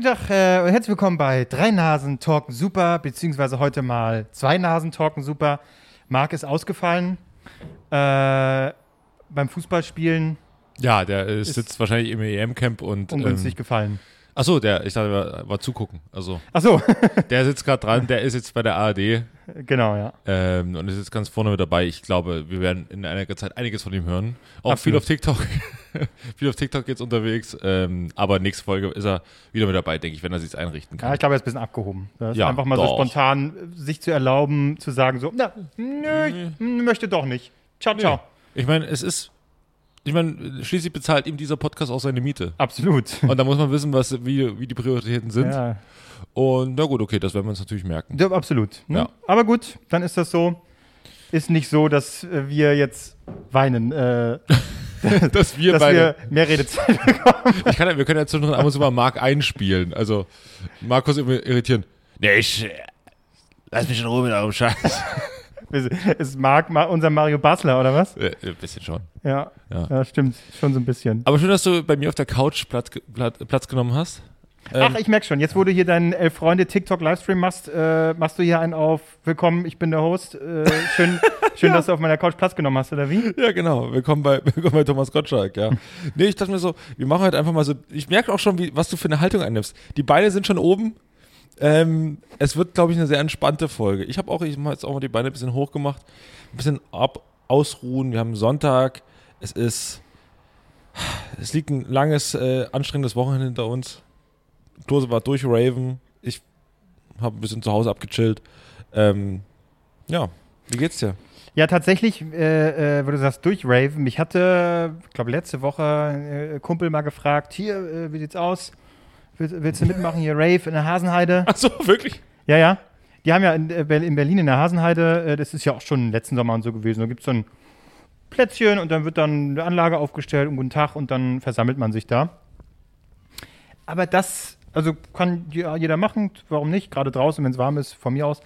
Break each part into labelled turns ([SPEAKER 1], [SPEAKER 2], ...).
[SPEAKER 1] guten Tag äh, und herzlich willkommen bei Drei Nasen Talken Super, beziehungsweise heute mal Zwei Nasen Talken Super. Marc ist ausgefallen äh, beim Fußballspielen,
[SPEAKER 2] Ja, der äh,
[SPEAKER 1] Ist
[SPEAKER 2] sitzt wahrscheinlich im EM-Camp und.
[SPEAKER 1] ungünstig
[SPEAKER 2] Ähm,
[SPEAKER 1] gefallen.
[SPEAKER 2] achso, der, ich dachte, war, war zugucken. Also,
[SPEAKER 1] Achso,
[SPEAKER 2] der sitzt gerade dran, der ist jetzt bei der ARD
[SPEAKER 1] genau, ja.
[SPEAKER 2] ähm, und ist jetzt ganz vorne mit dabei. Ich glaube, wir werden in einiger Zeit einiges von ihm hören. Auch
[SPEAKER 1] Absolut.
[SPEAKER 2] viel auf TikTok. viel auf TikTok jetzt unterwegs. Ähm, aber nächste Folge ist er wieder mit dabei, denke ich, wenn er sich einrichten
[SPEAKER 1] Ja,
[SPEAKER 2] kann.
[SPEAKER 1] ich glaube, er ist ein bisschen abgehoben. Das ist
[SPEAKER 2] Ja,
[SPEAKER 1] einfach mal so
[SPEAKER 2] doch.
[SPEAKER 1] spontan äh, sich zu erlauben, zu sagen so, na, nö, ich m- möchte doch nicht. Ciao, ciao.
[SPEAKER 2] Ich meine, es ist. Ich meine, schließlich bezahlt ihm dieser Podcast auch seine Miete.
[SPEAKER 1] Absolut.
[SPEAKER 2] Und da muss man wissen, was, wie, wie die Prioritäten sind.
[SPEAKER 1] Ja,
[SPEAKER 2] Und na gut, okay, das werden wir uns natürlich merken.
[SPEAKER 1] ja, absolut. Ne?
[SPEAKER 2] Ja.
[SPEAKER 1] Aber gut, dann ist das so. Ist nicht so, dass äh, wir jetzt weinen, äh,
[SPEAKER 2] Dass wir
[SPEAKER 1] dass
[SPEAKER 2] beide.
[SPEAKER 1] wir mehr Redezeit bekommen.
[SPEAKER 2] Ich kann, ja- wir können ja zwischendrin ab und zu mal Marc einspielen. Also, Markus irritieren. Nee, ich. Lass mich in Ruhe mit eurem Scheiß.
[SPEAKER 1] Ist Marc ma unser Mario Basler, oder was?
[SPEAKER 2] Äh, Ein bisschen schon.
[SPEAKER 1] Ja,
[SPEAKER 2] Ja.
[SPEAKER 1] ja. stimmt. Schon so ein bisschen.
[SPEAKER 2] Aber schön, dass du bei mir auf der Couch Platz, Platz genommen hast. Ähm,
[SPEAKER 1] Ach, ich merk schon. Jetzt, wo du hier deinen Elf Freunde TikTok-Livestream machst, äh, machst du hier einen auf Willkommen, ich bin der Host. Äh, schön, schön dass du auf meiner Couch Platz genommen hast, oder wie?
[SPEAKER 2] Ja, genau. Willkommen bei, willkommen bei Thomas Gottschalk, ja. nee, ich dachte mir so, wir machen halt einfach mal so. Ich merke auch schon, wie, was du für eine Haltung einnimmst. Die Beine sind schon oben. Ähm, es wird, glaube ich, eine sehr entspannte Folge. Ich habe auch, ich habe jetzt auch mal die Beine ein bisschen hoch gemacht. Ein bisschen ab, ausruhen. Wir haben Sonntag. Es ist. Es liegt ein langes, äh, anstrengendes Wochenende hinter uns. Klose war durch Raven. Ich habe ein bisschen zu Hause abgechillt. Ähm, ja, wie geht's dir?
[SPEAKER 1] Ja, tatsächlich, äh, äh, wo du sagst, durch Raven. Mich hatte, ich glaube, letzte Woche äh, Kumpel mal gefragt, hier, äh, wie sieht's aus? Willst, willst du mitmachen hier, Rave in der Hasenheide?
[SPEAKER 2] Ach so, wirklich?
[SPEAKER 1] Ja, ja. Die haben ja in, äh, in Berlin in der Hasenheide, äh, das ist ja auch schon letzten Sommer und so gewesen, da gibt es so ein Plätzchen und dann wird dann eine Anlage aufgestellt und guten Tag und dann versammelt man sich da. Aber das, also kann jeder machen, warum nicht? Gerade draußen, wenn es warm ist, von mir aus.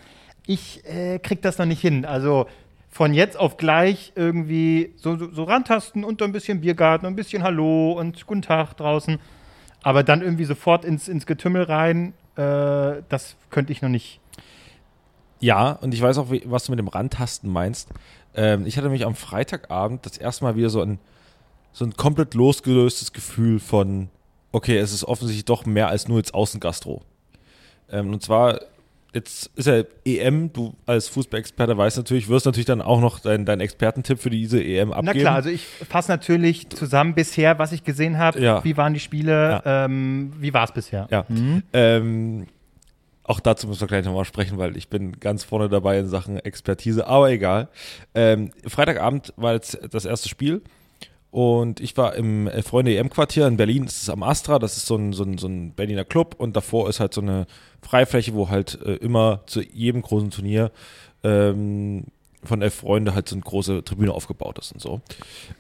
[SPEAKER 1] Ich äh, krieg das noch nicht hin. Also von jetzt auf gleich irgendwie so, so, so rantasten und ein bisschen Biergarten ein bisschen Hallo und guten Tag draußen. Aber dann irgendwie sofort ins, ins Getümmel rein, äh, das könnte ich noch nicht.
[SPEAKER 2] Ja, und ich weiß auch, wie, was du mit dem Randtasten meinst. Ähm, ich hatte mich am Freitagabend das erste Mal wieder so ein, so ein komplett losgelöstes Gefühl von, okay, es ist offensichtlich doch mehr als nur jetzt Außengastro. Ähm, und zwar, jetzt ist ja EM, du als Fußballexperte weißt natürlich, wirst natürlich dann auch noch deinen dein Expertentipp für diese EM abgeben.
[SPEAKER 1] Na klar, also ich fasse natürlich zusammen bisher, was ich gesehen habe.
[SPEAKER 2] Ja.
[SPEAKER 1] Wie waren die Spiele? Ähm, wie war es bisher?
[SPEAKER 2] Ja. Ähm, auch dazu müssen wir gleich nochmal sprechen, weil ich bin ganz vorne dabei in Sachen Expertise, aber egal. Ähm, Freitagabend war jetzt das erste Spiel und ich war im äh, Freunde EM-Quartier in Berlin, das ist am Astra, das ist so ein, so, ein, so ein Berliner Club und davor ist halt so eine Freifläche, wo halt äh, immer zu jedem großen Turnier ähm, von elf Freunde halt so eine große Tribüne aufgebaut ist und so.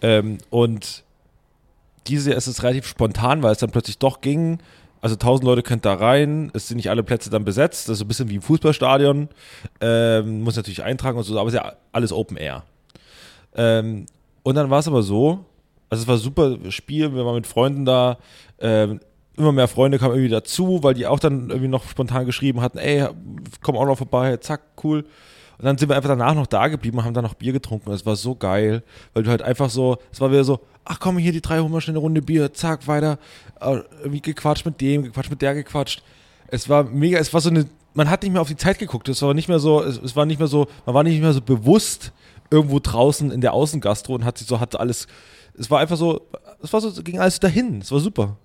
[SPEAKER 2] Ähm, und diese ist es relativ spontan, weil es dann plötzlich doch ging. Also 1000 Leute könnt da rein, es sind nicht alle Plätze dann besetzt, das ist so ein bisschen wie im Fußballstadion, ähm, muss natürlich eintragen und so, aber es ist ja alles Open Air. Ähm, und dann war es aber so, also es war ein super Spiel, wir waren mit Freunden da, ähm, immer mehr Freunde kamen irgendwie dazu, weil die auch dann irgendwie noch spontan geschrieben hatten, ey, komm auch noch vorbei, zack, cool. Und dann sind wir einfach danach noch da geblieben und haben dann noch Bier getrunken. Das war so geil, weil du halt einfach so, es war wieder so, ach komm, hier die drei holen wir schnell eine Runde Bier, zack, weiter. Äh, Irgendwie gequatscht mit dem, gequatscht mit der, gequatscht. Es war mega, es war so eine, man hat nicht mehr auf die Zeit geguckt. Es war nicht mehr so, es, es war nicht mehr so, man war nicht mehr so bewusst irgendwo draußen in der Außengastro und hat sich so, hatte alles, es war einfach so, es war so, ging alles dahin. Es war super.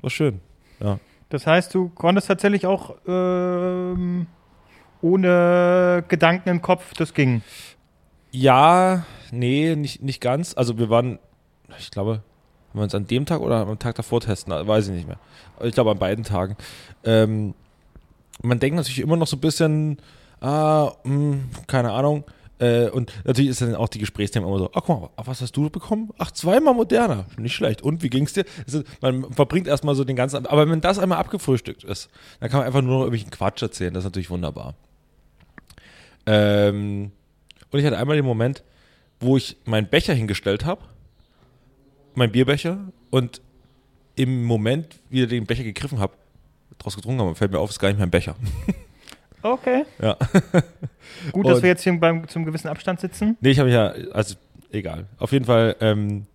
[SPEAKER 2] War schön. Ja.
[SPEAKER 1] Das heißt, du konntest tatsächlich auch ähm, ohne Gedanken im Kopf, das ging.
[SPEAKER 2] Ja, nee, nicht, nicht ganz. Also wir waren, ich glaube, haben wir uns an dem Tag oder am Tag davor testen, weiß ich nicht mehr. Ich glaube an beiden Tagen. Ähm, man denkt natürlich immer noch so ein bisschen, ah, mh, keine Ahnung. Äh, und natürlich ist dann auch die Gesprächsthemen immer so, ach guck mal, was hast du bekommen? Ach, zweimal moderner. Nicht schlecht. Und wie ging's dir? Ist, man verbringt erstmal so den ganzen, aber wenn das einmal abgefrühstückt ist, dann kann man einfach nur noch irgendwelchen Quatsch erzählen. Das ist natürlich wunderbar. Ähm, und ich hatte einmal den Moment, wo ich meinen Becher hingestellt habe mein Bierbecher und im Moment, wie ich den Becher gegriffen habe, draus getrunken habe, fällt mir auf, es ist gar nicht mehr ein Becher.
[SPEAKER 1] Okay.
[SPEAKER 2] Ja.
[SPEAKER 1] Gut, dass
[SPEAKER 2] Und-
[SPEAKER 1] wir jetzt hier beim, zum gewissen Abstand sitzen.
[SPEAKER 2] Nee, ich habe mich ja, also egal. Auf jeden Fall ähm,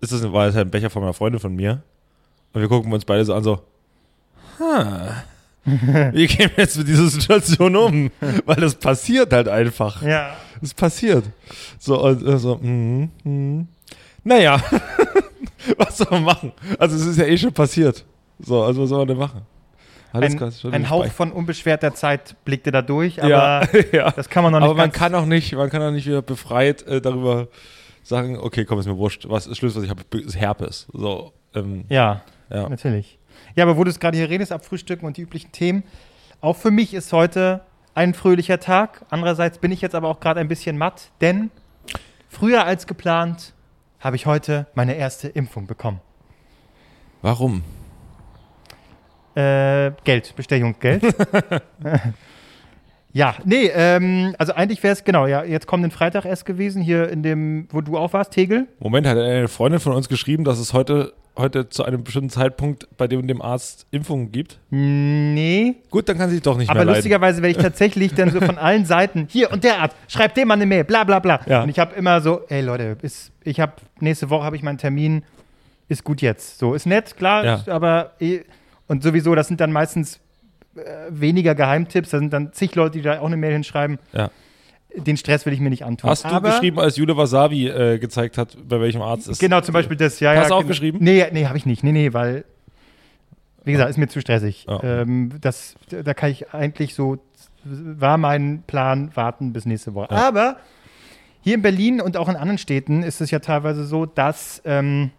[SPEAKER 2] ist das, war das halt ein Becher von meiner Freundin von mir. Und wir gucken uns beide so an, so, ha, wie gehen wir jetzt mit dieser Situation um? Weil das passiert halt einfach.
[SPEAKER 1] Ja.
[SPEAKER 2] Es passiert. So, und äh, so, mhm, mhm. Naja, was soll man machen? Also, es ist ja eh schon passiert. So, also, was soll man denn machen? Alles
[SPEAKER 1] Ein,
[SPEAKER 2] schon
[SPEAKER 1] ein
[SPEAKER 2] nicht
[SPEAKER 1] Hauch von unbeschwerter Zeit blickte da durch, aber
[SPEAKER 2] ja, ja.
[SPEAKER 1] das kann man noch nicht
[SPEAKER 2] Aber man kann auch nicht, man kann auch nicht wieder befreit äh, darüber sagen, okay, komm, ist mir wurscht. Was ist Schluss, was ich habe, ist Herpes. So, ähm,
[SPEAKER 1] Ja,
[SPEAKER 2] ja.
[SPEAKER 1] natürlich. Ja, aber wo du es gerade hier redest, abfrühstücken und die üblichen Themen. Auch für mich ist heute ein fröhlicher Tag. Andererseits bin ich jetzt aber auch gerade ein bisschen matt, denn früher als geplant habe ich heute meine erste Impfung bekommen.
[SPEAKER 2] Warum?
[SPEAKER 1] Äh, Geld, Bestechungsgeld. ja, nee, ähm, also eigentlich wäre es, genau, ja, jetzt kommenden Freitag erst gewesen, hier in dem, wo du auch warst, Tegel.
[SPEAKER 2] Moment, hat eine Freundin von uns geschrieben, dass es heute, heute zu einem bestimmten Zeitpunkt bei dem dem Arzt Impfungen gibt?
[SPEAKER 1] Nee,
[SPEAKER 2] Gut, dann kann sie doch nicht
[SPEAKER 1] aber
[SPEAKER 2] mehr leiden.
[SPEAKER 1] lustigerweise werde ich tatsächlich dann so von allen Seiten, hier und der Arzt, schreibt dem mal eine Mail, bla bla bla.
[SPEAKER 2] Ja.
[SPEAKER 1] Und ich habe immer so, ey Leute, ist, ich habe, nächste Woche habe ich meinen Termin, ist gut jetzt. So, ist nett, klar,
[SPEAKER 2] Ja.
[SPEAKER 1] aber, eh, und sowieso, das sind dann meistens äh, weniger Geheimtipps, da sind dann zig Leute, die da auch eine Mail hinschreiben.
[SPEAKER 2] Ja.
[SPEAKER 1] Den Stress will ich mir nicht antun.
[SPEAKER 2] Hast du
[SPEAKER 1] aber,
[SPEAKER 2] geschrieben, als Jule Wasabi äh, gezeigt hat, bei welchem Arzt es
[SPEAKER 1] Genau, zum Beispiel das, ja,
[SPEAKER 2] Hast
[SPEAKER 1] ja.
[SPEAKER 2] du auch
[SPEAKER 1] genau.
[SPEAKER 2] geschrieben?
[SPEAKER 1] Nee, nee, habe ich nicht. Nee, nee, weil, wie gesagt, ist mir zu stressig.
[SPEAKER 2] Ah.
[SPEAKER 1] Ähm, das, da kann ich eigentlich so, war mein Plan, warten bis nächste Woche.
[SPEAKER 2] Ja.
[SPEAKER 1] Aber hier in Berlin und auch in anderen Städten ist es ja teilweise so, dass ähm,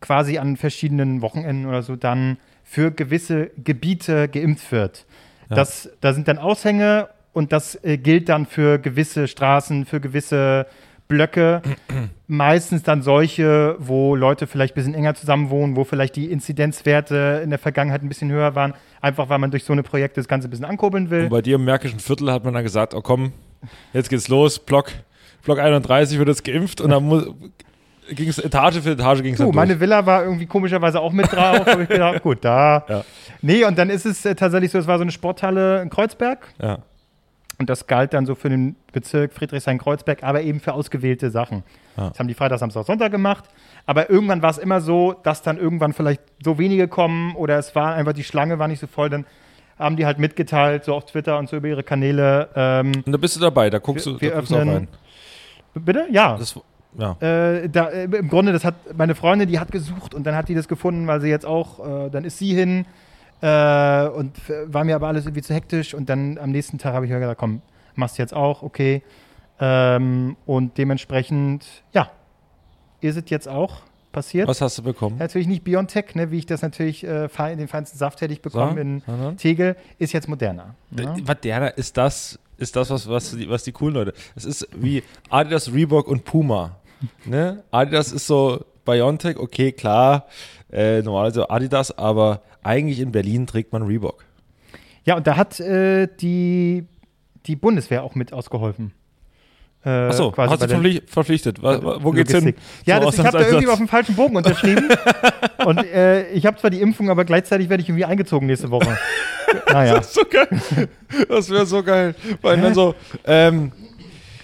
[SPEAKER 1] quasi an verschiedenen Wochenenden oder so dann für gewisse Gebiete geimpft wird.
[SPEAKER 2] Ja.
[SPEAKER 1] Das, da sind dann Aushänge und das äh, gilt dann für gewisse Straßen, für gewisse Blöcke. Meistens dann solche, wo Leute vielleicht ein bisschen enger zusammen wohnen, wo vielleicht die Inzidenzwerte in der Vergangenheit ein bisschen höher waren, einfach weil man durch so eine Projekte das Ganze ein bisschen ankurbeln will.
[SPEAKER 2] Und bei dir im Märkischen Viertel hat man dann gesagt, oh komm, jetzt geht's los, Block, Block 31 wird jetzt geimpft und dann ging es Etage für Etage ging es
[SPEAKER 1] Du, meine. Villa war irgendwie komischerweise auch mit drauf. Hab ich gedacht, gut, da.
[SPEAKER 2] Ja.
[SPEAKER 1] Nee, und dann ist es äh, tatsächlich so, es war so eine Sporthalle in Kreuzberg.
[SPEAKER 2] Ja.
[SPEAKER 1] Und das galt dann so für den Bezirk Friedrichshain-Kreuzberg, aber eben für ausgewählte Sachen.
[SPEAKER 2] Ah.
[SPEAKER 1] Das haben die Freitag, Samstag, Sonntag gemacht. Aber irgendwann war es immer so, dass dann irgendwann vielleicht so wenige kommen oder es war einfach, die Schlange war nicht so voll. Dann haben die halt mitgeteilt, so auf Twitter und so über ihre Kanäle. Ähm,
[SPEAKER 2] Und da bist du dabei, da guckst
[SPEAKER 1] Wir-
[SPEAKER 2] du,
[SPEAKER 1] wir
[SPEAKER 2] da
[SPEAKER 1] öffnen-
[SPEAKER 2] rein.
[SPEAKER 1] bitte? Ja.
[SPEAKER 2] Das, ja.
[SPEAKER 1] Äh, da, äh, Im Grunde, das hat meine Freundin, die hat gesucht und dann hat die das gefunden, weil sie jetzt auch, äh, dann ist sie hin äh, und war mir aber alles irgendwie zu hektisch und dann am nächsten Tag habe ich mir gedacht, komm, machst du jetzt auch, okay. Ähm, und dementsprechend, ja, ist es jetzt auch passiert.
[SPEAKER 2] Was hast du bekommen?
[SPEAKER 1] Natürlich nicht Biontech, ne, wie ich das natürlich äh, fein- den feinsten Saft hätte ich bekommen in
[SPEAKER 2] sondern?
[SPEAKER 1] Tegel, ist jetzt moderner. Ja?
[SPEAKER 2] Äh, Moderna ist das, ist das was, was, die, was die coolen Leute. Es ist wie Adidas, Reebok und Puma. Ne? Adidas ist so Biontech, okay, klar, äh, normalerweise Adidas, aber eigentlich in Berlin trägt man Reebok.
[SPEAKER 1] Ja, und da hat äh, die, die Bundeswehr auch mit ausgeholfen. Äh,
[SPEAKER 2] Achso,
[SPEAKER 1] quasi
[SPEAKER 2] hast du verpflichtet? Wo, wo- geht's hin?
[SPEAKER 1] Ja,
[SPEAKER 2] So
[SPEAKER 1] das, ich habe da irgendwie auf dem falschen Bogen unterschrieben. und äh, ich habe zwar die Impfung, aber gleichzeitig werde ich irgendwie eingezogen nächste Woche. naja.
[SPEAKER 2] Das so. Das wäre so geil. Weil dann so, ähm,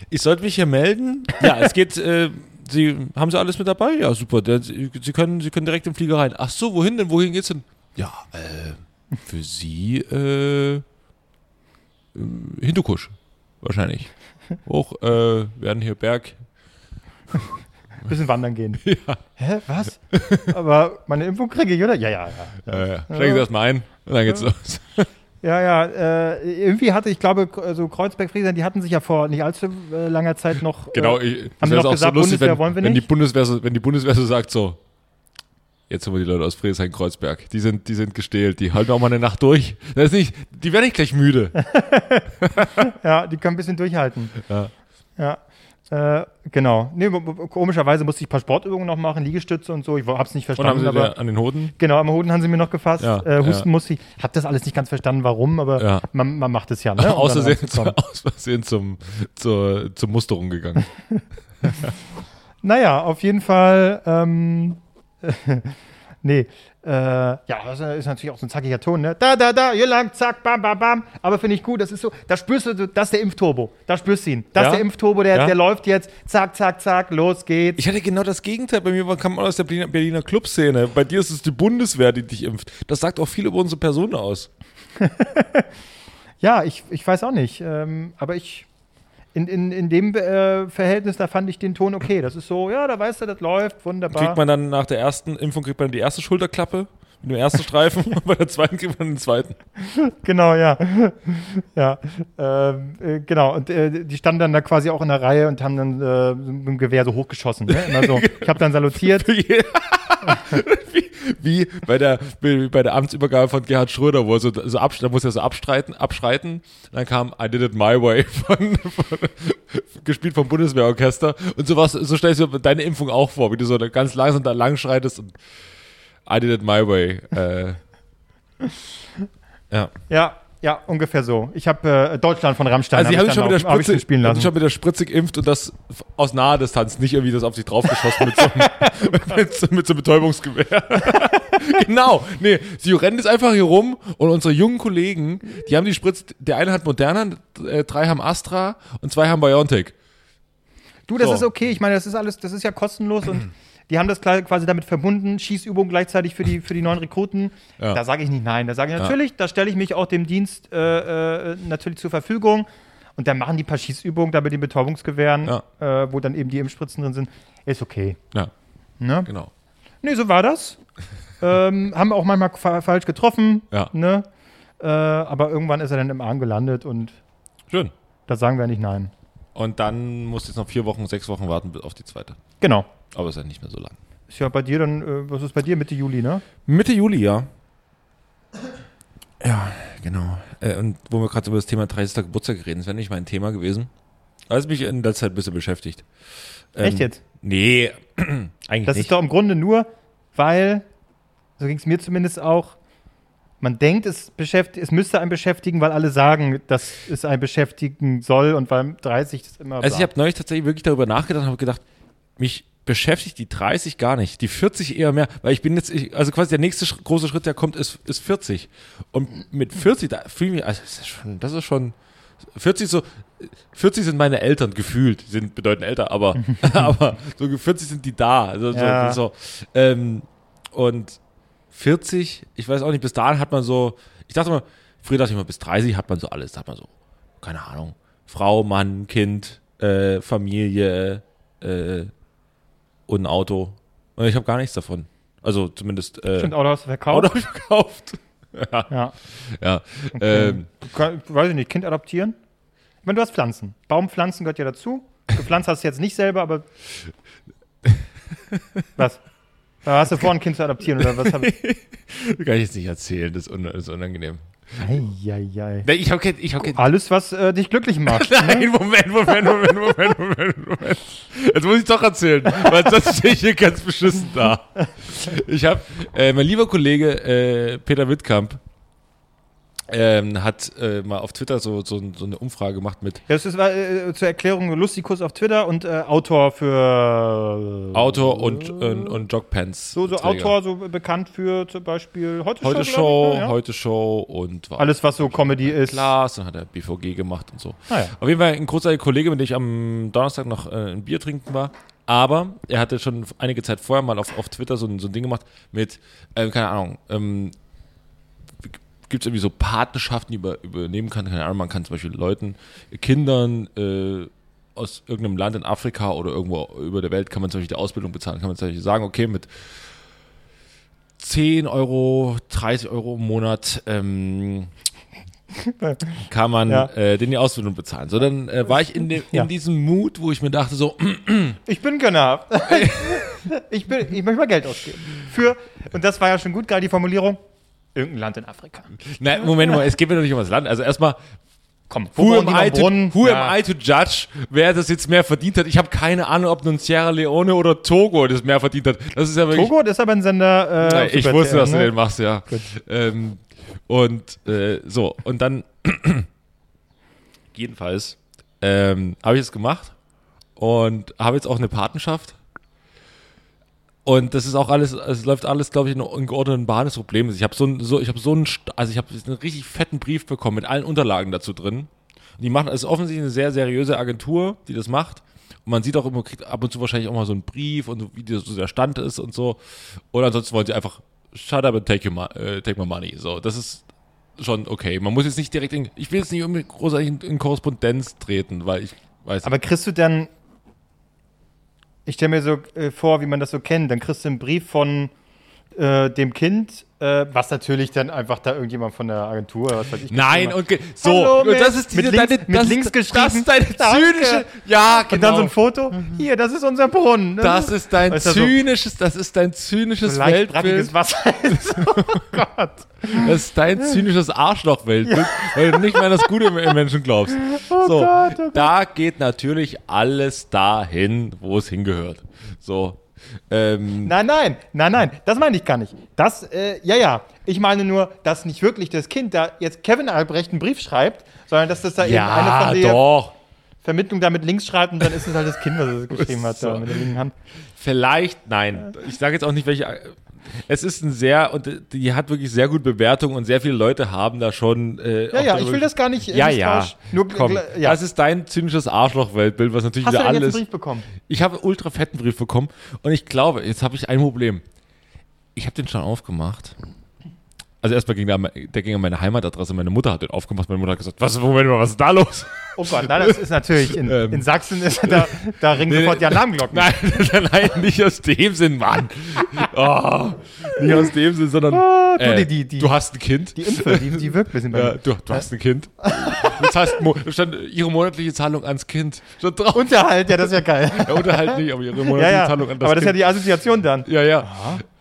[SPEAKER 2] ich sollte mich hier melden. Ja, es geht, äh, Sie, haben Sie alles mit dabei? Ja, super. Der, Sie, Sie, können, Sie können direkt im Flieger rein. Ach so, wohin denn? Wohin geht's denn? Ja, äh, für Sie, äh, Hindukusch. Wahrscheinlich. Hoch, äh, werden hier Berg.
[SPEAKER 1] Bisschen wandern gehen. Hä, was? aber meine Impfung kriege ich, oder? Ja, ja, ja.
[SPEAKER 2] Äh, ja. Steigen Sie erstmal ein und dann geht's los.
[SPEAKER 1] Ja, ja, äh, irgendwie hatte, ich glaube, so also Kreuzberg, Friesland, die hatten sich ja vor nicht allzu äh, langer Zeit noch.
[SPEAKER 2] Genau,
[SPEAKER 1] Äh,
[SPEAKER 2] ich,
[SPEAKER 1] haben
[SPEAKER 2] das
[SPEAKER 1] noch
[SPEAKER 2] auch
[SPEAKER 1] gesagt,
[SPEAKER 2] so lustig,
[SPEAKER 1] Bundeswehr
[SPEAKER 2] wenn,
[SPEAKER 1] wollen wir
[SPEAKER 2] wenn, die? Bundeswehr so, wenn die Bundeswehr so sagt so, jetzt haben wir die Leute aus Friedrichshain-Kreuzberg, die sind, die sind gestählt, die halten auch mal eine Nacht durch. Das ist nicht, die werden nicht gleich müde.
[SPEAKER 1] ja, die können ein bisschen durchhalten.
[SPEAKER 2] Ja.
[SPEAKER 1] Ja. Äh, genau. Nee, komischerweise musste ich ein paar Sportübungen noch machen, Liegestütze und so. Ich hab's nicht
[SPEAKER 2] Und haben
[SPEAKER 1] verstanden,
[SPEAKER 2] sie
[SPEAKER 1] aber.
[SPEAKER 2] an den Hoden?
[SPEAKER 1] Genau, am Hoden haben sie mir noch gefasst.
[SPEAKER 2] Ja,
[SPEAKER 1] äh, husten
[SPEAKER 2] ja.
[SPEAKER 1] musste ich. Hab das alles nicht ganz verstanden, warum, aber
[SPEAKER 2] Ja.
[SPEAKER 1] man, man macht es ja. Ne, um
[SPEAKER 2] aus, Versehen,
[SPEAKER 1] reinzukommen.
[SPEAKER 2] aus Versehen zum, zur, zur Musterung gegangen.
[SPEAKER 1] Naja, auf jeden Fall, ähm, nee, äh, ja, das ist natürlich auch so ein zackiger Ton, ne? Da, da, da, hier lang, zack, bam, bam, bam. Aber finde ich gut, das ist so, da spürst du, das ist der Impfturbo. Da spürst du ihn. Das
[SPEAKER 2] Ja?
[SPEAKER 1] ist der Impfturbo, der,
[SPEAKER 2] Ja?
[SPEAKER 1] der läuft jetzt, zack, zack, zack, los geht's.
[SPEAKER 2] Ich hatte genau das Gegenteil. Bei mir kam man aus der Berliner, Berliner Clubszene. Bei dir ist es die Bundeswehr, die dich impft. Das sagt auch viel über unsere Person aus.
[SPEAKER 1] Ja, ich, ich weiß auch nicht, ähm, aber ich, in, in, in dem äh, Verhältnis, da fand ich den Ton okay. Das ist so, ja, da weißt du, das läuft, wunderbar.
[SPEAKER 2] Kriegt man dann nach der ersten Impfung kriegt man die erste Schulterklappe mit dem ersten Streifen und bei der zweiten kriegt man den zweiten.
[SPEAKER 1] Genau, ja. ja, ähm, äh, genau. Und äh, die standen dann da quasi auch in der Reihe und haben dann äh, mit dem Gewehr so hochgeschossen. Ne? Immer so. Ich habe dann salutiert.
[SPEAKER 2] wie, wie bei der wie bei der Amtsübergabe von Gerhard Schröder, wo er so, so absch- da muss er so abstreiten, abschreiten. Und dann kam I Did It My Way von, von gespielt vom Bundeswehrorchester und sowas. So stellst du deine Impfung auch vor, wie du so ganz langsam da lang schreitest und I Did It My Way. Äh, ja.
[SPEAKER 1] Ja, ja, ungefähr so. Ich habe äh, Deutschland von Rammstein
[SPEAKER 2] Also
[SPEAKER 1] hab
[SPEAKER 2] haben
[SPEAKER 1] ich
[SPEAKER 2] sich schon
[SPEAKER 1] dann
[SPEAKER 2] mit der
[SPEAKER 1] auch- hab spielen
[SPEAKER 2] haben
[SPEAKER 1] lassen.
[SPEAKER 2] schon mit der Spritze geimpft und das aus naher Distanz, nicht irgendwie das auf sich draufgeschossen mit so, einem- mit, so- mit so einem Betäubungsgewehr. genau, nee, sie rennen jetzt einfach hier rum und unsere jungen Kollegen, die haben die Spritze, der eine hat Moderna, äh, drei haben Astra und zwei haben BioNTech.
[SPEAKER 1] Du, das
[SPEAKER 2] So.
[SPEAKER 1] ist okay. Ich meine, das ist alles, das ist ja kostenlos und die haben das quasi damit verbunden, Schießübungen gleichzeitig für die, für die neuen Rekruten.
[SPEAKER 2] Ja.
[SPEAKER 1] Da sage ich nicht nein. Da sage ich natürlich, da stelle ich mich auch dem Dienst äh, äh, natürlich zur Verfügung. Und dann machen die paar Schießübungen da mit den Betäubungsgewehren,
[SPEAKER 2] Ja.
[SPEAKER 1] äh, wo dann eben die Impfspritzen drin sind. Ist okay.
[SPEAKER 2] Ja,
[SPEAKER 1] Ne?
[SPEAKER 2] genau.
[SPEAKER 1] Nee, so war das. ähm, haben auch manchmal fa falsch getroffen.
[SPEAKER 2] Ja.
[SPEAKER 1] Ne? Äh, aber irgendwann ist er dann im Arm gelandet und
[SPEAKER 2] Schön.
[SPEAKER 1] da sagen wir nicht nein.
[SPEAKER 2] Und dann musst du jetzt noch vier Wochen, sechs Wochen warten bis auf die zweite.
[SPEAKER 1] Genau.
[SPEAKER 2] Aber ist ja nicht mehr so lang.
[SPEAKER 1] Ist ja bei dir dann, äh, was ist bei dir Mitte Juli, ne?
[SPEAKER 2] Mitte Juli, ja. Ja, genau. Äh, und wo wir gerade über das Thema 30. Geburtstag reden, das wäre nicht mein Thema gewesen. Aber es mich in der Zeit ein bisschen beschäftigt. Ähm,
[SPEAKER 1] Echt jetzt?
[SPEAKER 2] Nee, eigentlich
[SPEAKER 1] Das
[SPEAKER 2] nicht.
[SPEAKER 1] ist doch im Grunde nur, weil, so ging es mir zumindest auch, man denkt, es, beschäftigt, es müsste einen beschäftigen, weil alle sagen, dass es einen beschäftigen soll und weil 30 das immer.
[SPEAKER 2] also ich habe neulich tatsächlich wirklich darüber nachgedacht und habe gedacht, mich beschäftigt die 30 gar nicht, die 40 eher mehr, weil ich bin jetzt, ich, also quasi der nächste große Schritt, der kommt, ist, ist 40. Und mit 40, da fühle ich mich, also das ist schon, das ist schon, 40 so, 40 sind meine Eltern gefühlt, die sind bedeutend älter, aber, aber so 40 sind die da, also
[SPEAKER 1] Ja.
[SPEAKER 2] so, so ähm, und 40, ich weiß auch nicht, bis dahin hat man so, ich dachte mal, früher dachte ich mal, bis 30 hat man so alles, da hat man so, keine Ahnung, Frau, Mann, Kind, äh, Familie, äh, und ein Auto. Und ich habe gar nichts davon. Also zumindest äh,
[SPEAKER 1] Stimmt, Auto hast du verkauft.
[SPEAKER 2] Auto habe ich verkauft. ja,
[SPEAKER 1] Ja.
[SPEAKER 2] ja. Ähm,
[SPEAKER 1] Du kann, weiß ich nicht, Kind adoptieren? Ich meine, du hast Pflanzen. Baumpflanzen gehört ja dazu. Gepflanzt hast du jetzt nicht selber, aber. was? Da hast du vor, ein Kind zu adoptieren oder was? Hab ich?
[SPEAKER 2] kann ich jetzt nicht erzählen, das ist, un das ist unangenehm.
[SPEAKER 1] Eieiei.
[SPEAKER 2] Ich kein, ich hab kein,
[SPEAKER 1] Alles, was äh, dich glücklich macht.
[SPEAKER 2] Nein, Moment, Moment, Moment, Moment, Moment, Moment. Jetzt muss ich doch erzählen, weil sonst stehe ich hier ganz beschissen da. Ich habe, äh, mein lieber Kollege äh, Peter Wittkamp ähm, hat äh, mal auf Twitter so, so, so eine Umfrage gemacht mit
[SPEAKER 1] Ja, Das ist äh, zur Erklärung Lustikus auf Twitter und äh, Autor für.
[SPEAKER 2] Autor und, und, und Jogpants.
[SPEAKER 1] So, so. Autor, so bekannt für zum Beispiel Heute,
[SPEAKER 2] Heute
[SPEAKER 1] Show.
[SPEAKER 2] Show,
[SPEAKER 1] glaub ich, ne? ja.
[SPEAKER 2] Heute Show und war
[SPEAKER 1] Alles, was so Comedy ist.
[SPEAKER 2] Glas, dann hat er BVG gemacht und so.
[SPEAKER 1] Ah, ja.
[SPEAKER 2] Auf jeden Fall ein großartiger Kollege, mit dem ich am Donnerstag noch äh, ein Bier trinken war. Aber er hatte schon einige Zeit vorher mal auf, auf Twitter so ein, so ein Ding gemacht mit, äh, keine Ahnung, ähm, gibt es irgendwie so Patenschaften, die man übernehmen kann. Keine Ahnung, man kann zum Beispiel Leuten, Kindern äh, aus irgendeinem Land in Afrika oder irgendwo über der Welt kann man zum Beispiel die Ausbildung bezahlen. Kann man zum Beispiel sagen, okay, mit 10 Euro, 30 Euro im Monat ähm, kann man
[SPEAKER 1] Ja.
[SPEAKER 2] äh, den die Ausbildung bezahlen. So, dann äh, war ich in, dem, in
[SPEAKER 1] Ja.
[SPEAKER 2] diesem Mut, wo ich mir dachte so,
[SPEAKER 1] Ich bin Gönner. ich, bin, ich möchte mal Geld ausgeben. Für, und das war ja schon gut, gerade die Formulierung, irgendein Land in Afrika.
[SPEAKER 2] nein, Moment mal, es geht mir doch nicht um das Land. Also erstmal,
[SPEAKER 1] Komm,
[SPEAKER 2] who, am I, to, who
[SPEAKER 1] Ja.
[SPEAKER 2] am I to judge, wer das jetzt mehr verdient hat? Ich habe keine Ahnung, ob nun Sierra Leone oder Togo das mehr verdient hat. Das ist ja wirklich...
[SPEAKER 1] Togo, das ist aber ein Sender. Äh,
[SPEAKER 2] Nein, ich wusste, dass du
[SPEAKER 1] ne?
[SPEAKER 2] den machst, ja. Ähm, und äh, so, und dann jedenfalls ähm, habe ich es gemacht und habe jetzt auch eine Patenschaft Und das ist auch alles, es läuft alles, glaube ich, in, in geordneten Bahn. Das Problem ist, ich habe so, so, ich so einen, also ich habe einen richtig fetten Brief bekommen mit allen Unterlagen dazu drin. Und die machen, es ist offensichtlich eine sehr seriöse Agentur, die das macht. Und man sieht auch immer, kriegt ab und zu wahrscheinlich auch mal so einen Brief und wie so der Stand ist und so. Und ansonsten wollen sie einfach, shut up and take, your äh, take my money. So, das ist schon okay. Man muss jetzt nicht direkt in, ich will jetzt nicht großartig in, in Korrespondenz treten, weil ich weiß
[SPEAKER 1] Aber kriegst du dann, ich stelle mir so äh, vor, wie man das so kennt, dann kriegst du einen Brief von äh, dem Kind, äh, was natürlich dann einfach da irgendjemand von der Agentur, was weiß ich.
[SPEAKER 2] Nein, und ge- so,
[SPEAKER 1] Hallo,
[SPEAKER 2] und das ist diese,
[SPEAKER 1] mit links-
[SPEAKER 2] deine,
[SPEAKER 1] mit
[SPEAKER 2] das,
[SPEAKER 1] links
[SPEAKER 2] Das
[SPEAKER 1] geschrieben.
[SPEAKER 2] ist deine zynische, ja, genau.
[SPEAKER 1] Und dann so ein Foto, hier, das ist unser Brunnen. ne?
[SPEAKER 2] Das ist dein
[SPEAKER 1] Weißt du, so-
[SPEAKER 2] zynisches, das ist dein zynisches
[SPEAKER 1] so
[SPEAKER 2] Weltbild.
[SPEAKER 1] Wasser. oh Gott.
[SPEAKER 2] Das ist dein zynisches Arschloch-Weltbild, weil du nicht mehr an das Gute im im Menschen glaubst.
[SPEAKER 1] Oh
[SPEAKER 2] so,
[SPEAKER 1] Gott, oh Gott.
[SPEAKER 2] da geht natürlich alles dahin, wo es hingehört. So, ähm,
[SPEAKER 1] Nein, nein, nein, nein, das meine ich gar nicht. Das, äh, ja, ja. Ich meine nur, dass nicht wirklich das Kind da jetzt Kevin Albrecht einen Brief schreibt, sondern dass das da eben eine
[SPEAKER 2] ja,
[SPEAKER 1] von der
[SPEAKER 2] doch.
[SPEAKER 1] Vermittlung da mit links schreibt und dann ist es halt das Kind, was es geschrieben hat, da
[SPEAKER 2] So.
[SPEAKER 1] mit der linken Hand.
[SPEAKER 2] Vielleicht, nein. Ich sage jetzt auch nicht, welche. Es ist ein sehr, und die hat wirklich sehr gute Bewertung und sehr viele Leute haben da schon. Äh,
[SPEAKER 1] Ja, ja, ich will das gar nicht äh,
[SPEAKER 2] Ja, ja.
[SPEAKER 1] Nur,
[SPEAKER 2] Komm,
[SPEAKER 1] gl- ja.
[SPEAKER 2] das ist dein zynisches Arschloch-Weltbild, was natürlich
[SPEAKER 1] Hast du
[SPEAKER 2] wieder
[SPEAKER 1] denn jetzt einen
[SPEAKER 2] alles.
[SPEAKER 1] Brief bekommen?
[SPEAKER 2] Ich habe ultra fetten Brief bekommen und ich glaube, jetzt habe ich ein Problem. Ich habe den schon aufgemacht. Also erstmal ging der, der ging an meine Heimatadresse. Meine Mutter hat den aufgemacht. Meine Mutter hat gesagt, was, Moment mal, was ist da los?
[SPEAKER 1] Oh Gott, na, das ist natürlich, in,
[SPEAKER 2] Ähm.
[SPEAKER 1] in Sachsen ist da, da ringen
[SPEAKER 2] Nee,
[SPEAKER 1] sofort die Alarmglocken.
[SPEAKER 2] Nein, nein, nicht aus dem Sinn, Mann. Oh, nicht aus dem Sinn, sondern
[SPEAKER 1] du,
[SPEAKER 2] äh,
[SPEAKER 1] die- die-
[SPEAKER 2] du hast ein Kind.
[SPEAKER 1] Die Impfe, die, die wirkt ein bisschen bei
[SPEAKER 2] Ja, du, du hast ein Kind. Das heißt, stand ihre monatliche Zahlung ans Kind. Stand drauf.
[SPEAKER 1] Unterhalt, ja, das ist ja geil.
[SPEAKER 2] Ja, Unterhalt nicht, aber ihre
[SPEAKER 1] Ja,
[SPEAKER 2] monatliche
[SPEAKER 1] ja.
[SPEAKER 2] Zahlung an das
[SPEAKER 1] Aber das ist ja
[SPEAKER 2] Kind.
[SPEAKER 1] die Assoziation dann.
[SPEAKER 2] Ja, ja.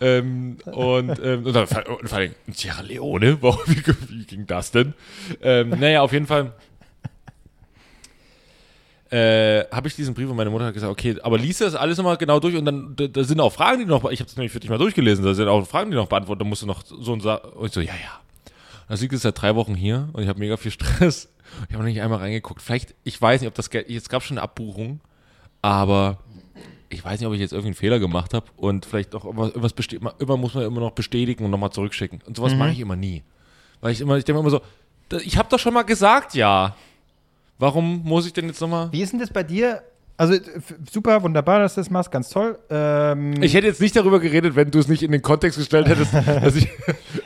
[SPEAKER 2] Ähm, und, ähm, und dann vor allem Sierra Leone, Warum- wie, wie ging das denn? Ähm, naja, auf jeden Fall äh, habe ich diesen Brief und meine Mutter hat gesagt, okay, aber liest das alles nochmal genau durch und dann, da, da sind auch Fragen, die noch, ich habe das nämlich für dich mal durchgelesen, da sind auch Fragen, die noch beantwortet, da musst du noch so und so, und ich so, ja, ja. Das liegt jetzt seit drei Wochen hier und ich habe mega viel Stress. Ich habe noch nicht einmal reingeguckt. Vielleicht, ich weiß nicht, ob das Geld, jetzt gab schon eine Abbuchung, aber ich weiß nicht, ob ich jetzt irgendwie einen Fehler gemacht habe und vielleicht auch irgendwas, beste- immer, muss man immer noch bestätigen und nochmal zurückschicken. Und sowas mache ich immer nie. Weil ich immer, ich denke immer so, ich habe doch schon mal gesagt, ja. Warum muss ich denn jetzt nochmal?
[SPEAKER 1] Wie ist denn das bei dir? Also super, wunderbar, dass du das machst, ganz toll. Ähm,
[SPEAKER 2] Ich hätte jetzt nicht darüber geredet, wenn du es nicht in den Kontext gestellt hättest, dass ich.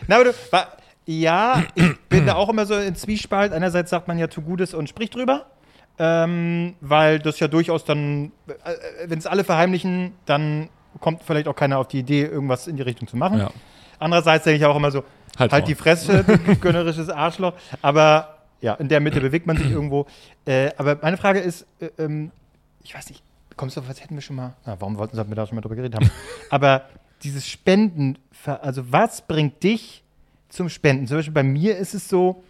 [SPEAKER 1] Na, aber du, ja, ich bin da auch immer so in Zwiespalt. Einerseits sagt man ja, tu Gutes und sprich drüber. Ähm, weil das ja durchaus dann, äh, wenn es alle verheimlichen, dann kommt vielleicht auch keiner auf die Idee, irgendwas in die Richtung zu machen.
[SPEAKER 2] Ja.
[SPEAKER 1] Andererseits denke ich auch immer so,
[SPEAKER 2] Halt
[SPEAKER 1] halt, die Fresse, du gönnerisches Arschloch. Aber ja, in der Mitte bewegt man sich irgendwo. Äh, aber meine Frage ist, äh, ähm, ich weiß nicht, kommst du, was hätten wir schon mal, na, warum wollten wir da schon mal drüber geredet haben? aber dieses Spenden, also was bringt dich zum Spenden? Zum Beispiel bei mir ist es so,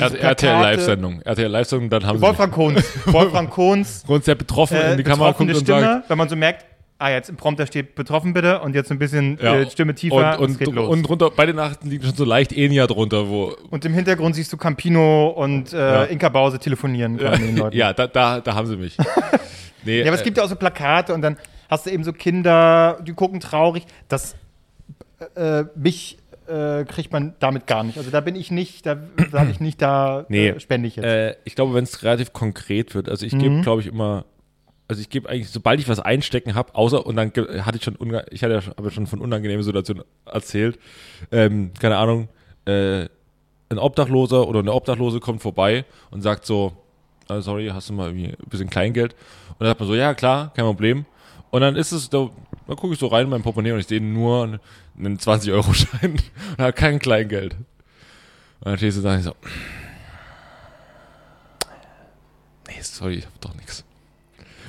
[SPEAKER 1] so diese
[SPEAKER 2] RTL Live-Sendung. RTL Live-Sendung, dann haben sie.
[SPEAKER 1] Wolfgang Kohns. Wolfgang Kohns.
[SPEAKER 2] Grund sehr betroffen
[SPEAKER 1] Äh,
[SPEAKER 2] in die Kamera guckt
[SPEAKER 1] betroffene
[SPEAKER 2] und
[SPEAKER 1] Stimme,
[SPEAKER 2] sagt.
[SPEAKER 1] wenn man so merkt, ah, jetzt im Prompter steht betroffen bitte und jetzt ein bisschen
[SPEAKER 2] Ja,
[SPEAKER 1] äh, Stimme tiefer
[SPEAKER 2] und,
[SPEAKER 1] es geht
[SPEAKER 2] und,
[SPEAKER 1] los.
[SPEAKER 2] und drunter, bei den Nachrichten liegt schon so leicht Enya drunter, wo.
[SPEAKER 1] Und im Hintergrund siehst du Campino und äh,
[SPEAKER 2] Ja.
[SPEAKER 1] Inka Bause telefonieren Leuten.
[SPEAKER 2] Ja, da, da, da haben sie mich. Nee,
[SPEAKER 1] Ja, aber es gibt ja auch so Plakate und dann hast du eben so Kinder, die gucken traurig. Das äh, mich äh, kriegt man damit gar nicht. Also da bin ich nicht, da sage ich nicht, da
[SPEAKER 2] Nee,
[SPEAKER 1] äh, spende ich jetzt.
[SPEAKER 2] Äh, ich glaube, wenn es relativ konkret wird, also ich
[SPEAKER 1] Mhm.
[SPEAKER 2] gebe, glaube ich, immer, also ich gebe eigentlich, sobald ich was einstecken habe, außer, und dann hatte ich schon, ich hatte ja schon, schon von unangenehmen Situationen erzählt, ähm, keine Ahnung, äh, ein Obdachloser oder eine Obdachlose kommt vorbei und sagt so, ah, sorry, hast du mal irgendwie ein bisschen Kleingeld? Und dann sagt man so, ja, klar, kein Problem. Und dann ist es, da, dann gucke ich so rein in mein Portemonnaie und ich sehe nur einen- einen 20-Euro-Schein und habe kein Kleingeld. Und dann stehst du da und ich so, nee, sorry, ich hab doch nichts.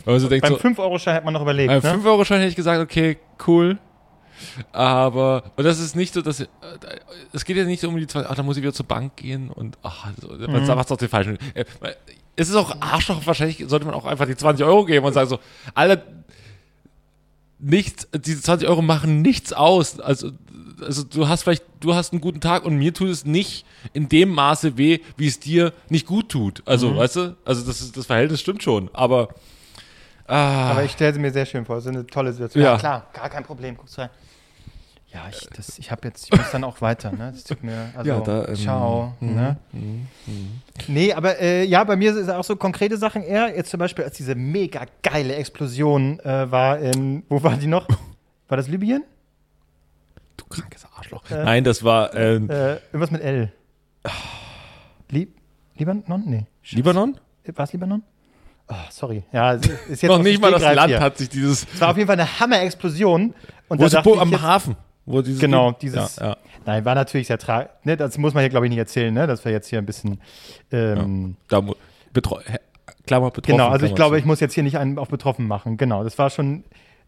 [SPEAKER 2] Weil man so denkt
[SPEAKER 1] Beim
[SPEAKER 2] so,
[SPEAKER 1] 5-Euro-Schein hat man noch überlegt.
[SPEAKER 2] beim
[SPEAKER 1] ne?
[SPEAKER 2] 5-Euro-Schein hätte ich gesagt, okay, cool. Aber, und das ist nicht so, dass, äh, es geht ja nicht so um die zwei, ach, da muss ich wieder zur Bank gehen und, ach, so, man macht doch den falschen. Äh, Es ist auch Arschloch, wahrscheinlich sollte man auch einfach die 20 Euro geben und sagen so, Alter, nichts, diese 20 Euro machen nichts aus. Also, also du hast vielleicht, du hast einen guten Tag und mir tut es nicht in dem Maße weh, wie es dir nicht gut tut. Also, weißt du, also das, ist, das Verhältnis stimmt schon, aber Ah,
[SPEAKER 1] Aber ich stelle sie mir sehr schön vor. Das ist eine tolle Situation.
[SPEAKER 2] Ja.
[SPEAKER 1] klar, gar kein Problem. Guckst rein. Ja, ich, das, ich habe jetzt, ich muss dann auch weiter, ne? Das tut mir, also,
[SPEAKER 2] Ja, da, ähm,
[SPEAKER 1] ciao,
[SPEAKER 2] mhm,
[SPEAKER 1] ne? Nee, aber äh, ja, bei mir sind auch so konkrete Sachen eher. Jetzt zum Beispiel, als diese mega geile Explosion äh, war in, wo war die noch? War das Libyen?
[SPEAKER 2] du krankes Arschloch.
[SPEAKER 1] Äh,
[SPEAKER 2] Nein, das war ähm,
[SPEAKER 1] Äh, irgendwas mit L. Li Libanon? Nee.
[SPEAKER 2] Libanon?
[SPEAKER 1] War es Libanon? Oh, sorry. Ja, ist jetzt
[SPEAKER 2] Noch nicht mal das Land
[SPEAKER 1] hier.
[SPEAKER 2] hat sich dieses.
[SPEAKER 1] Es war auf jeden Fall eine Hammer-Explosion. Und
[SPEAKER 2] Wo
[SPEAKER 1] da ich
[SPEAKER 2] am
[SPEAKER 1] jetzt,
[SPEAKER 2] Hafen. Wo dieses
[SPEAKER 1] Genau,
[SPEAKER 2] Ding-
[SPEAKER 1] dieses-
[SPEAKER 2] Ja, ja.
[SPEAKER 1] Nein, war natürlich sehr tragisch. Ne, das muss man hier, glaube ich, nicht erzählen, ne? dass wir jetzt hier ein bisschen. Ähm,
[SPEAKER 2] Da mu- betro Klammer betroffen.
[SPEAKER 1] genau, also ich glaube, ich muss jetzt hier nicht einen auf betroffen machen. Genau, das war schon.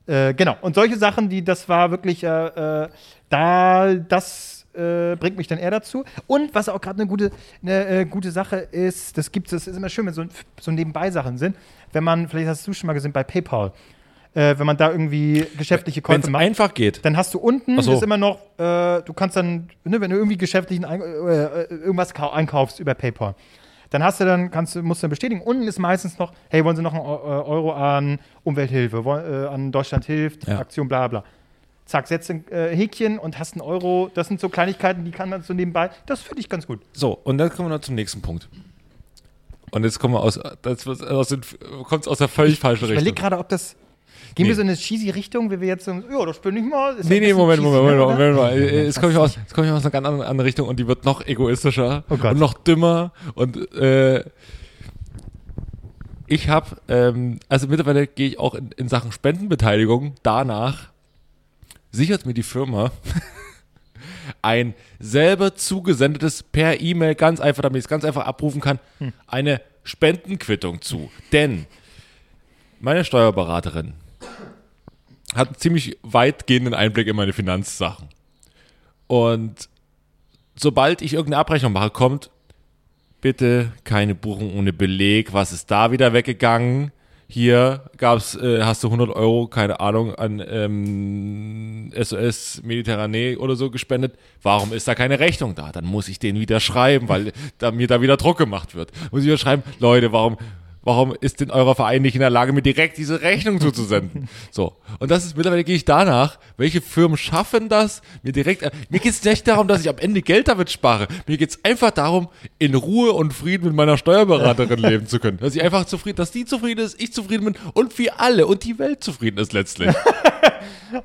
[SPEAKER 1] Äh, genau. Und solche Sachen, die, das war wirklich, äh, äh, da, das äh, bringt mich dann eher dazu. Und was auch gerade eine gute, eine äh, gute Sache ist, das gibt es, das ist immer schön, wenn so, so Nebenbei-Sachen sind, wenn man, vielleicht hast du schon mal gesehen, bei PayPal, äh, wenn man da irgendwie geschäftliche Käufe
[SPEAKER 2] es
[SPEAKER 1] macht.
[SPEAKER 2] einfach geht.
[SPEAKER 1] Dann hast du unten
[SPEAKER 2] so.
[SPEAKER 1] ist immer noch, äh, du kannst dann, ne, wenn du irgendwie geschäftlichen Ein äh, äh, irgendwas kau- einkaufst über PayPal, dann hast du dann, kannst du, musst du dann bestätigen. Unten ist meistens noch, hey, wollen Sie noch einen äh, Euro an Umwelthilfe, woll- äh, an Deutschland hilft,
[SPEAKER 2] Ja.
[SPEAKER 1] Aktion, bla bla. Zack, setzt ein Häkchen und hast einen Euro. Das sind so Kleinigkeiten, die kann man so nebenbei. Das finde ich ganz gut.
[SPEAKER 2] So, und dann kommen wir noch zum nächsten Punkt. Und jetzt kommen wir aus, das wird aus den, kommt's aus der völlig falschen
[SPEAKER 1] Ich überlege
[SPEAKER 2] Richtung.
[SPEAKER 1] gerade, ob das. Gehen
[SPEAKER 2] Nee.
[SPEAKER 1] wir so in eine cheesy Richtung, wie wir jetzt so, ja, das bin ich mal. Ist
[SPEAKER 2] Nee, nee, Moment,
[SPEAKER 1] cheesy,
[SPEAKER 2] Moment,
[SPEAKER 1] ne,
[SPEAKER 2] Moment? Moment, Moment. Jetzt komme ich, aus- jetzt komm ich aus einer ganz anderen, Richtung und die wird noch egoistischer
[SPEAKER 1] Oh
[SPEAKER 2] und noch dümmer und äh, ich habe, ähm, also mittlerweile gehe ich auch in, in Sachen Spendenbeteiligung danach, sichert mir die Firma ein selber zugesendetes per E-Mail, ganz einfach, damit ich es ganz einfach abrufen kann,
[SPEAKER 1] Hm.
[SPEAKER 2] eine Spendenquittung zu. Denn meine Steuerberaterin hat einen ziemlich weitgehenden Einblick in meine Finanzsachen. Und sobald ich irgendeine Abrechnung mache, kommt bitte keine Buchung ohne Beleg. Was ist da wieder weggegangen? Hier gab's, äh, hast du 100 Euro, keine Ahnung, an ähm, SOS Mediterranee oder so gespendet. Warum ist da keine Rechnung da? Dann muss ich den wieder schreiben, weil da, mir da wieder Druck gemacht wird. Muss ich wieder schreiben, Leute, warum, warum ist denn euer Verein nicht in der Lage, mir direkt diese Rechnung zuzusenden? So. Und das ist mittlerweile gehe ich danach, welche Firmen schaffen das, mir direkt, äh, mir geht es nicht darum, dass ich am Ende Geld damit spare. Mir geht es einfach darum, in Ruhe und Frieden mit meiner Steuerberaterin leben zu können. Dass ich einfach zufrieden, dass die zufrieden ist, ich zufrieden bin und wir alle und die Welt zufrieden ist letztlich.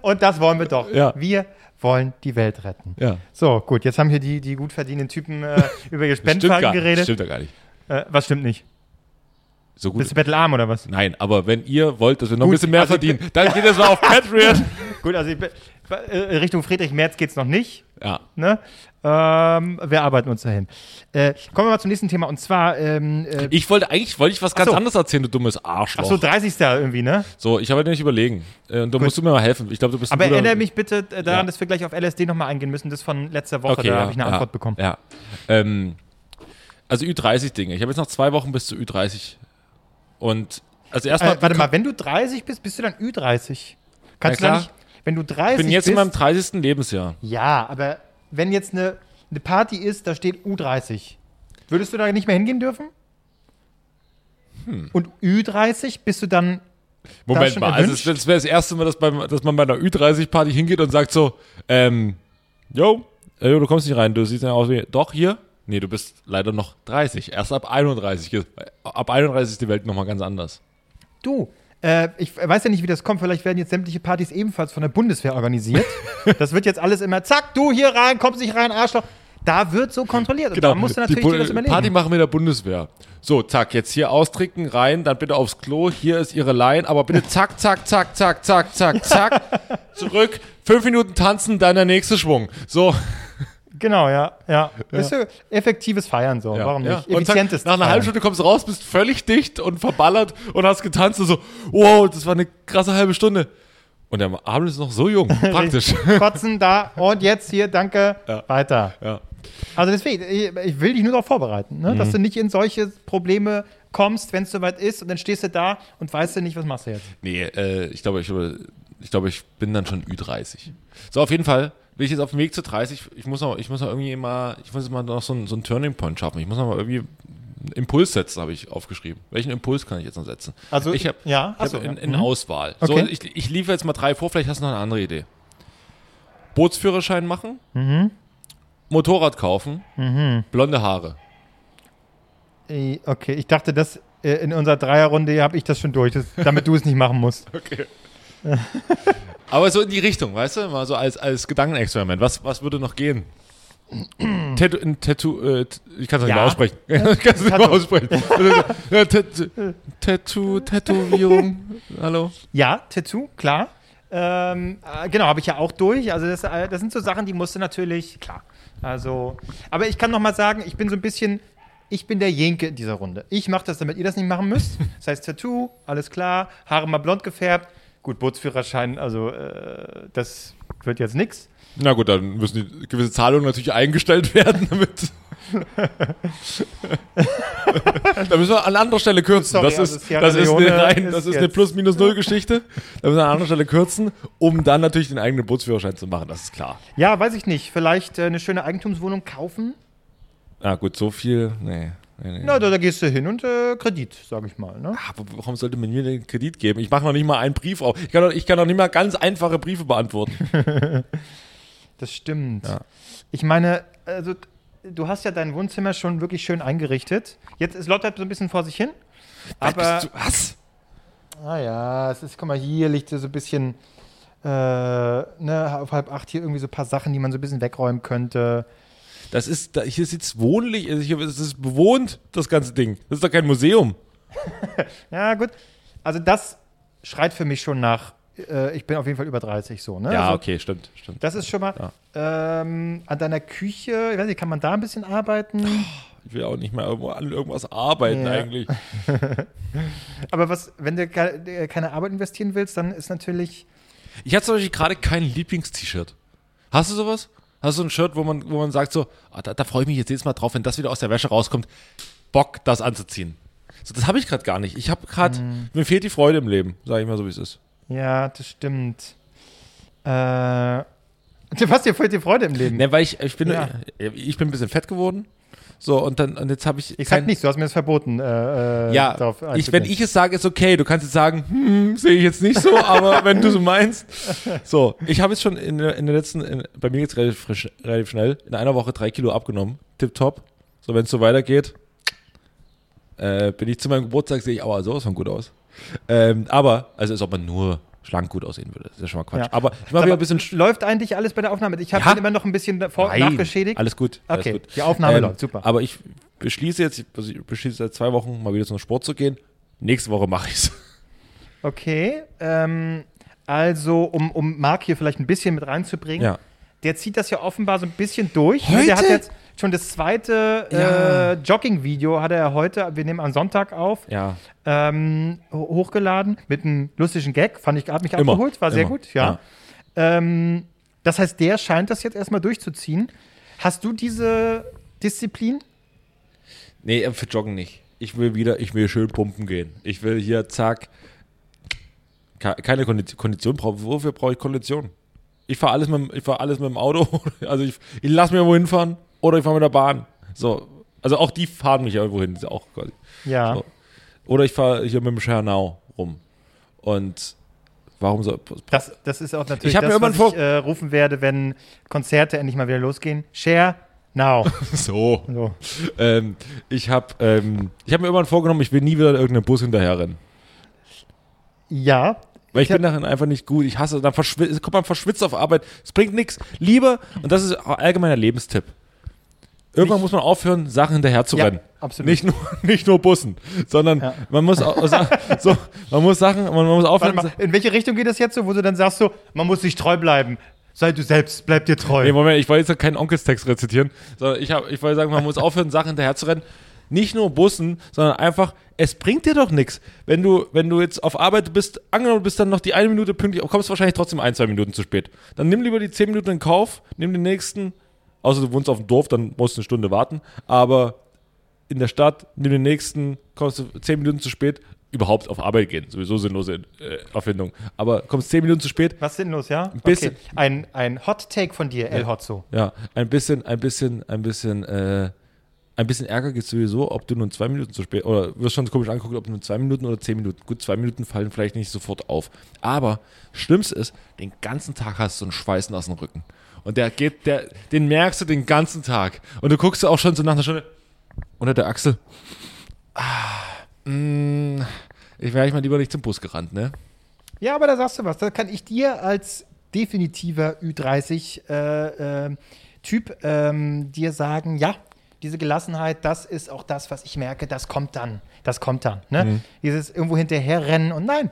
[SPEAKER 1] Und das wollen wir doch.
[SPEAKER 2] Ja.
[SPEAKER 1] Wir wollen die Welt retten.
[SPEAKER 2] Ja.
[SPEAKER 1] So, gut, jetzt haben hier die, die gut verdienenden Typen äh, über ihr Spendenverhalten geredet.
[SPEAKER 2] Stimmt ja gar nicht.
[SPEAKER 1] Äh, was stimmt nicht?
[SPEAKER 2] So gut.
[SPEAKER 1] Bist du bettelarm oder was?
[SPEAKER 2] Nein, aber wenn ihr wollt, dass wir noch ein
[SPEAKER 1] Gut,
[SPEAKER 2] bisschen mehr
[SPEAKER 1] also ich
[SPEAKER 2] verdienen, dann geht es mal auf Patreon.
[SPEAKER 1] Gut, also ich, äh, Richtung Friedrich Merz geht's noch nicht.
[SPEAKER 2] Ja.
[SPEAKER 1] Ne? Ähm, wir arbeiten uns dahin. Äh, kommen wir mal zum nächsten Thema und zwar, ähm, äh,
[SPEAKER 2] Ich wollte eigentlich wollte ich was ganz
[SPEAKER 1] so.
[SPEAKER 2] anderes erzählen, du dummes Arschloch.
[SPEAKER 1] ach so, 30. irgendwie, ne?
[SPEAKER 2] So, ich habe nicht überlegen. Äh, Und da musst du mir mal helfen. Ich glaube, du bist ein
[SPEAKER 1] Aber erinnere mich bitte daran,
[SPEAKER 2] Ja.
[SPEAKER 1] dass wir gleich auf LSD nochmal eingehen müssen. Das von letzter Woche,
[SPEAKER 2] Okay,
[SPEAKER 1] da
[SPEAKER 2] ja,
[SPEAKER 1] habe ich eine
[SPEAKER 2] ja,
[SPEAKER 1] Antwort bekommen.
[SPEAKER 2] Ja. Ähm, also Ü30-Dinge. Ich habe jetzt noch zwei Wochen bis zu Ü30. Und also erstmal.
[SPEAKER 1] Äh, warte mal, wenn du 30 bist, bist du dann Ü30? Kannst du da nicht, wenn du 30
[SPEAKER 2] Ich bin jetzt
[SPEAKER 1] bist,
[SPEAKER 2] in meinem 30. Lebensjahr.
[SPEAKER 1] Ja, aber wenn jetzt eine, eine Party ist, da steht U30, würdest du da nicht mehr hingehen dürfen?
[SPEAKER 2] Hm.
[SPEAKER 1] Und Ü30 bist du dann.
[SPEAKER 2] Moment mal, also
[SPEAKER 1] erwünscht?
[SPEAKER 2] es- das wäre das erste Mal, dass, beim, dass man bei einer Ü30-Party hingeht und sagt so, ähm, yo, äh, du kommst nicht rein, du siehst ja aus wie, doch, hier? Nee, du bist leider noch 30, erst ab 31. Äh, Ab 31 ist die Welt nochmal ganz anders.
[SPEAKER 1] Du, äh, ich weiß ja nicht, wie das kommt. Vielleicht werden jetzt sämtliche Partys ebenfalls von der Bundeswehr organisiert. das wird jetzt alles immer, zack, du hier rein, kommst nicht rein, Arschloch. Da wird so kontrolliert. Und da musst du natürlich
[SPEAKER 2] Genau. die
[SPEAKER 1] das überlegen.
[SPEAKER 2] Party machen mit der Bundeswehr. So, zack, jetzt hier austrinken, rein, dann bitte aufs Klo, hier ist ihre Line, aber bitte zack, zack, zack, zack, zack, zack, zack, zurück, fünf Minuten tanzen, dann der nächste Schwung. So.
[SPEAKER 1] Genau, ja, ja. Ist ja effektives Feiern so.
[SPEAKER 2] Ja,
[SPEAKER 1] Warum
[SPEAKER 2] ja.
[SPEAKER 1] nicht?
[SPEAKER 2] Und zack,
[SPEAKER 1] Effizientes
[SPEAKER 2] nach einer halben Stunde kommst du raus, bist völlig dicht und verballert und hast getanzt und so, wow, das war eine krasse halbe Stunde. Und der Abend ist noch so jung, praktisch.
[SPEAKER 1] Kotzen da und jetzt hier, danke,
[SPEAKER 2] Ja.
[SPEAKER 1] weiter.
[SPEAKER 2] ja.
[SPEAKER 1] Also deswegen, ich, will dich nur darauf vorbereiten, ne?
[SPEAKER 2] Mhm.
[SPEAKER 1] dass du nicht in solche Probleme kommst, wenn es soweit ist und dann stehst du da und weißt du nicht, was machst du jetzt.
[SPEAKER 2] Nee, äh, ich glaube, ich, glaube, ich glaube, ich bin dann schon Ü30. So, auf jeden Fall bin ich jetzt auf dem Weg zu 30. Ich muss noch, ich muss noch irgendwie mal, ich muss mal noch so einen, so einen Turning Point schaffen. Ich muss noch mal irgendwie Impuls setzen, habe ich aufgeschrieben. Welchen Impuls kann ich jetzt noch setzen?
[SPEAKER 1] Also,
[SPEAKER 2] ich habe
[SPEAKER 1] ja,
[SPEAKER 2] ich
[SPEAKER 1] achso,
[SPEAKER 2] hab in,
[SPEAKER 1] ja. Mhm.
[SPEAKER 2] Auswahl.
[SPEAKER 1] Okay.
[SPEAKER 2] So, ich, ich liefere jetzt mal drei vor, vielleicht hast du noch eine andere Idee. Bootsführerschein machen,
[SPEAKER 1] Mhm.
[SPEAKER 2] Motorrad kaufen, blonde Haare.
[SPEAKER 1] Okay, ich dachte, dass äh, in unserer Dreierrunde habe ich das schon durch, das, damit du es nicht machen musst.
[SPEAKER 2] Okay. Aber so in die Richtung, weißt du? Mal so als, als Gedankenexperiment. Was, was würde noch gehen? Tattoo, ein Tattoo, äh, ich kann es nicht
[SPEAKER 1] Ja.
[SPEAKER 2] mehr aussprechen. ich kann es nicht mehr
[SPEAKER 1] Tattoo.
[SPEAKER 2] aussprechen. Tattoo, Tätowierung. Hallo?
[SPEAKER 1] Ja, Tattoo, klar. Ähm, äh, genau, habe ich ja auch durch. Also das, äh, das sind so Sachen, die musste natürlich, klar. Also, aber ich kann noch mal sagen, ich bin so ein bisschen, ich bin der Jenke in dieser Runde. Ich mache das, damit ihr das nicht machen müsst. Das heißt Tattoo, alles klar, Haare mal blond gefärbt. Gut, Bootsführerschein, also äh, das wird jetzt nix.
[SPEAKER 2] Na gut, dann müssen die gewisse Zahlungen natürlich eingestellt werden, damit. da müssen wir an anderer Stelle kürzen.
[SPEAKER 1] Sorry,
[SPEAKER 2] das
[SPEAKER 1] also
[SPEAKER 2] ist, das ist eine, rein,
[SPEAKER 1] ist
[SPEAKER 2] das ist eine Plus-Minus-Null-Geschichte. Da müssen wir an anderer Stelle kürzen, um dann natürlich den eigenen Bootsführerschein zu machen. Das ist klar.
[SPEAKER 1] Ja, weiß ich nicht. Vielleicht äh, eine schöne Eigentumswohnung kaufen?
[SPEAKER 2] Ah, gut, so viel. Nee. Nee, nee.
[SPEAKER 1] Na, da, da gehst du hin und äh, Kredit, sage ich mal. Ne?
[SPEAKER 2] Aber warum sollte man mir den Kredit geben? Ich mache noch nicht mal einen Brief auf. Ich kann doch, ich kann doch nicht mal ganz einfache Briefe beantworten.
[SPEAKER 1] Das stimmt.
[SPEAKER 2] Ja.
[SPEAKER 1] Ich meine, also du hast ja dein Wohnzimmer schon wirklich schön eingerichtet. Jetzt ist Lotte so ein bisschen vor sich hin. Aber,
[SPEAKER 2] du, was?
[SPEAKER 1] ah ja, es ist, guck mal, hier liegt so ein bisschen, äh, ne, auf halb acht hier irgendwie so ein paar Sachen, die man so ein bisschen wegräumen könnte.
[SPEAKER 2] Das ist, da, hier sitzt wohnlich, also hier, das ist bewohnt, das ganze Ding. Das ist doch kein Museum.
[SPEAKER 1] Ja, gut. Also das schreit für mich schon nach, äh, ich bin auf jeden Fall über 30 so, ne?
[SPEAKER 2] Ja,
[SPEAKER 1] also,
[SPEAKER 2] okay, stimmt, stimmt.
[SPEAKER 1] Das ist schon mal, ähm, an deiner Küche, ich weiß nicht, kann man da ein bisschen arbeiten?
[SPEAKER 2] Ich will auch nicht mehr irgendwo an irgendwas arbeiten
[SPEAKER 1] Ja.
[SPEAKER 2] eigentlich.
[SPEAKER 1] Aber was, wenn du äh, keine Arbeit investieren willst, dann ist natürlich,
[SPEAKER 2] Ich habe zum Beispiel gerade kein Lieblingst-T-Shirt. Hast du sowas? Hast du ein Shirt, wo man, wo man sagt so, ah, da, da freue ich mich jetzt jedes Mal drauf, wenn das wieder aus der Wäsche rauskommt, Bock, das anzuziehen. So, das habe ich gerade gar nicht. Ich habe gerade, mir fehlt die Freude im Leben, sage ich mal so, wie es ist.
[SPEAKER 1] Ja, das stimmt. Äh, was dir fehlt die Freude im Leben?
[SPEAKER 2] Ne, weil ich, ich bin,
[SPEAKER 1] Ja.
[SPEAKER 2] ich bin ein bisschen fett geworden. So, und dann, und jetzt habe ich.
[SPEAKER 1] ich sag nichts, du hast mir das verboten. Äh, äh,
[SPEAKER 2] Ja, ich, wenn ich es sage, ist okay. Du kannst jetzt sagen, hm, sehe ich jetzt nicht so, aber wenn du so meinst. So, ich habe jetzt schon in der, in der letzten, in, bei mir jetzt relativ, frisch, relativ schnell, in einer Woche drei Kilo abgenommen. Tipptopp. So, wenn es so weitergeht, äh, bin ich zu meinem Geburtstag, sehe ich aber sowas von gut aus. Ähm, aber, also als ob man nur schlank gut aussehen würde. Das ist ja schon mal Quatsch.
[SPEAKER 1] Ja.
[SPEAKER 2] Aber ich mache wieder ein bisschen. sch-
[SPEAKER 1] Läuft eigentlich alles bei der Aufnahme? Ich habe
[SPEAKER 2] Ja.
[SPEAKER 1] immer noch ein bisschen davor,
[SPEAKER 2] Nein,
[SPEAKER 1] nachgeschädigt.
[SPEAKER 2] Alles gut. Alles
[SPEAKER 1] Okay,
[SPEAKER 2] gut.
[SPEAKER 1] die Aufnahme läuft, super.
[SPEAKER 2] Aber ich beschließe jetzt, also ich beschließe seit zwei Wochen mal wieder zum Sport zu gehen. Nächste Woche mache ich's.
[SPEAKER 1] Okay, ähm, also um, um Marc hier vielleicht ein bisschen mit reinzubringen,
[SPEAKER 2] Ja.
[SPEAKER 1] Der zieht das ja offenbar so ein bisschen durch. ne?
[SPEAKER 2] Heute?
[SPEAKER 1] Der hat jetzt schon das zweite
[SPEAKER 2] Ja.
[SPEAKER 1] äh, Jogging-Video, hat er ja heute, wir nehmen am Sonntag auf,
[SPEAKER 2] Ja.
[SPEAKER 1] ähm, ho- hochgeladen mit einem lustigen Gag, fand ich, hat mich
[SPEAKER 2] Immer,
[SPEAKER 1] abgeholt, war sehr
[SPEAKER 2] immer,
[SPEAKER 1] gut, ja. Ähm, das heißt, der scheint das jetzt erstmal durchzuziehen. Hast du diese Disziplin?
[SPEAKER 2] Nee, äh, für Joggen nicht. Ich will wieder, ich will schön pumpen gehen. Ich will hier, zack. Ke- Keine Kondi- Kondition, brauch- wofür brauche ich Kondition? Ich fahre alles, mit ich fahr alles mit dem Auto. Also ich, ich lasse mir wohin fahren oder ich fahre mit der Bahn. So. Also auch die fahren mich ja irgendwo hin. Auch quasi.
[SPEAKER 1] Ja.
[SPEAKER 2] So. Oder ich fahre hier mit dem Schernau rum. Und warum so.
[SPEAKER 1] Das, das ist auch natürlich
[SPEAKER 2] Ich
[SPEAKER 1] das,
[SPEAKER 2] mir
[SPEAKER 1] was ich äh, rufen werde, wenn Konzerte endlich mal wieder losgehen. Share now.
[SPEAKER 2] So.
[SPEAKER 1] So.
[SPEAKER 2] Ähm, ich habe ähm, ich hab mir irgendwann vorgenommen, ich will nie wieder in irgendeinem Bus hinterherrennen.
[SPEAKER 1] Ja.
[SPEAKER 2] Weil ich,
[SPEAKER 1] Ich
[SPEAKER 2] bin darin einfach nicht gut. Ich hasse, dann verschwitzt, kommt man verschwitzt auf Arbeit. Es bringt nichts. Lieber, und das ist allgemeiner Lebenstipp. Irgendwann
[SPEAKER 1] Nicht-
[SPEAKER 2] muss man aufhören, Sachen hinterher zu
[SPEAKER 1] Ja,
[SPEAKER 2] rennen.
[SPEAKER 1] absolut.
[SPEAKER 2] Nicht nur, nicht nur Bussen, sondern
[SPEAKER 1] Ja.
[SPEAKER 2] man muss auch, so, man muss Sachen, man muss aufhören.
[SPEAKER 1] Mal, in welche Richtung geht das jetzt so, wo du dann sagst so, man muss sich treu bleiben. Sei du selbst, bleib dir treu.
[SPEAKER 2] Nee, Moment, ich wollte jetzt keinen Onkelstext rezitieren, sondern ich, hab, ich wollte sagen, man muss aufhören, Sachen hinterher zu rennen. Nicht nur Bussen, sondern einfach, es bringt dir doch nichts. Wenn du, wenn du jetzt auf Arbeit bist, angenommen du bist dann noch die eine Minute pünktlich, kommst wahrscheinlich trotzdem ein, zwei Minuten zu spät. Dann nimm lieber die zehn Minuten in Kauf, nimm den nächsten, außer du wohnst auf dem Dorf, dann musst du eine Stunde warten, aber in der Stadt, nimm den nächsten, kommst du zehn Minuten zu spät, überhaupt auf Arbeit gehen, sowieso sinnlose äh, Erfindung. Aber kommst zehn Minuten zu spät,
[SPEAKER 1] Was sinnlos, ja? Ein
[SPEAKER 2] bisschen.
[SPEAKER 1] Okay. Ein, ein Hot Take von dir, El Hotzo.
[SPEAKER 2] Ja, ein bisschen, ein bisschen, ein bisschen, äh, ein bisschen Ärger gibt sowieso, ob du nur zwei Minuten zu spät, oder wirst schon komisch angeguckt, ob nur zwei Minuten oder zehn Minuten. Gut, zwei Minuten fallen vielleicht nicht sofort auf. Aber Schlimmste ist, den ganzen Tag hast du einen dem Rücken. Und der geht, der, den merkst du den ganzen Tag. Und du guckst auch schon so nach einer Stunde unter der Achsel. Ah, mh, ich wäre ich mal lieber nicht zum Bus gerannt, ne?
[SPEAKER 1] Ja, aber da sagst du was. Da kann ich dir als definitiver Ü30 äh, äh, Typ ähm, dir sagen, ja, diese Gelassenheit, das ist auch das, was ich merke, das kommt dann. Das kommt dann. Ne?
[SPEAKER 2] Mhm.
[SPEAKER 1] Dieses irgendwo hinterherrennen und nein,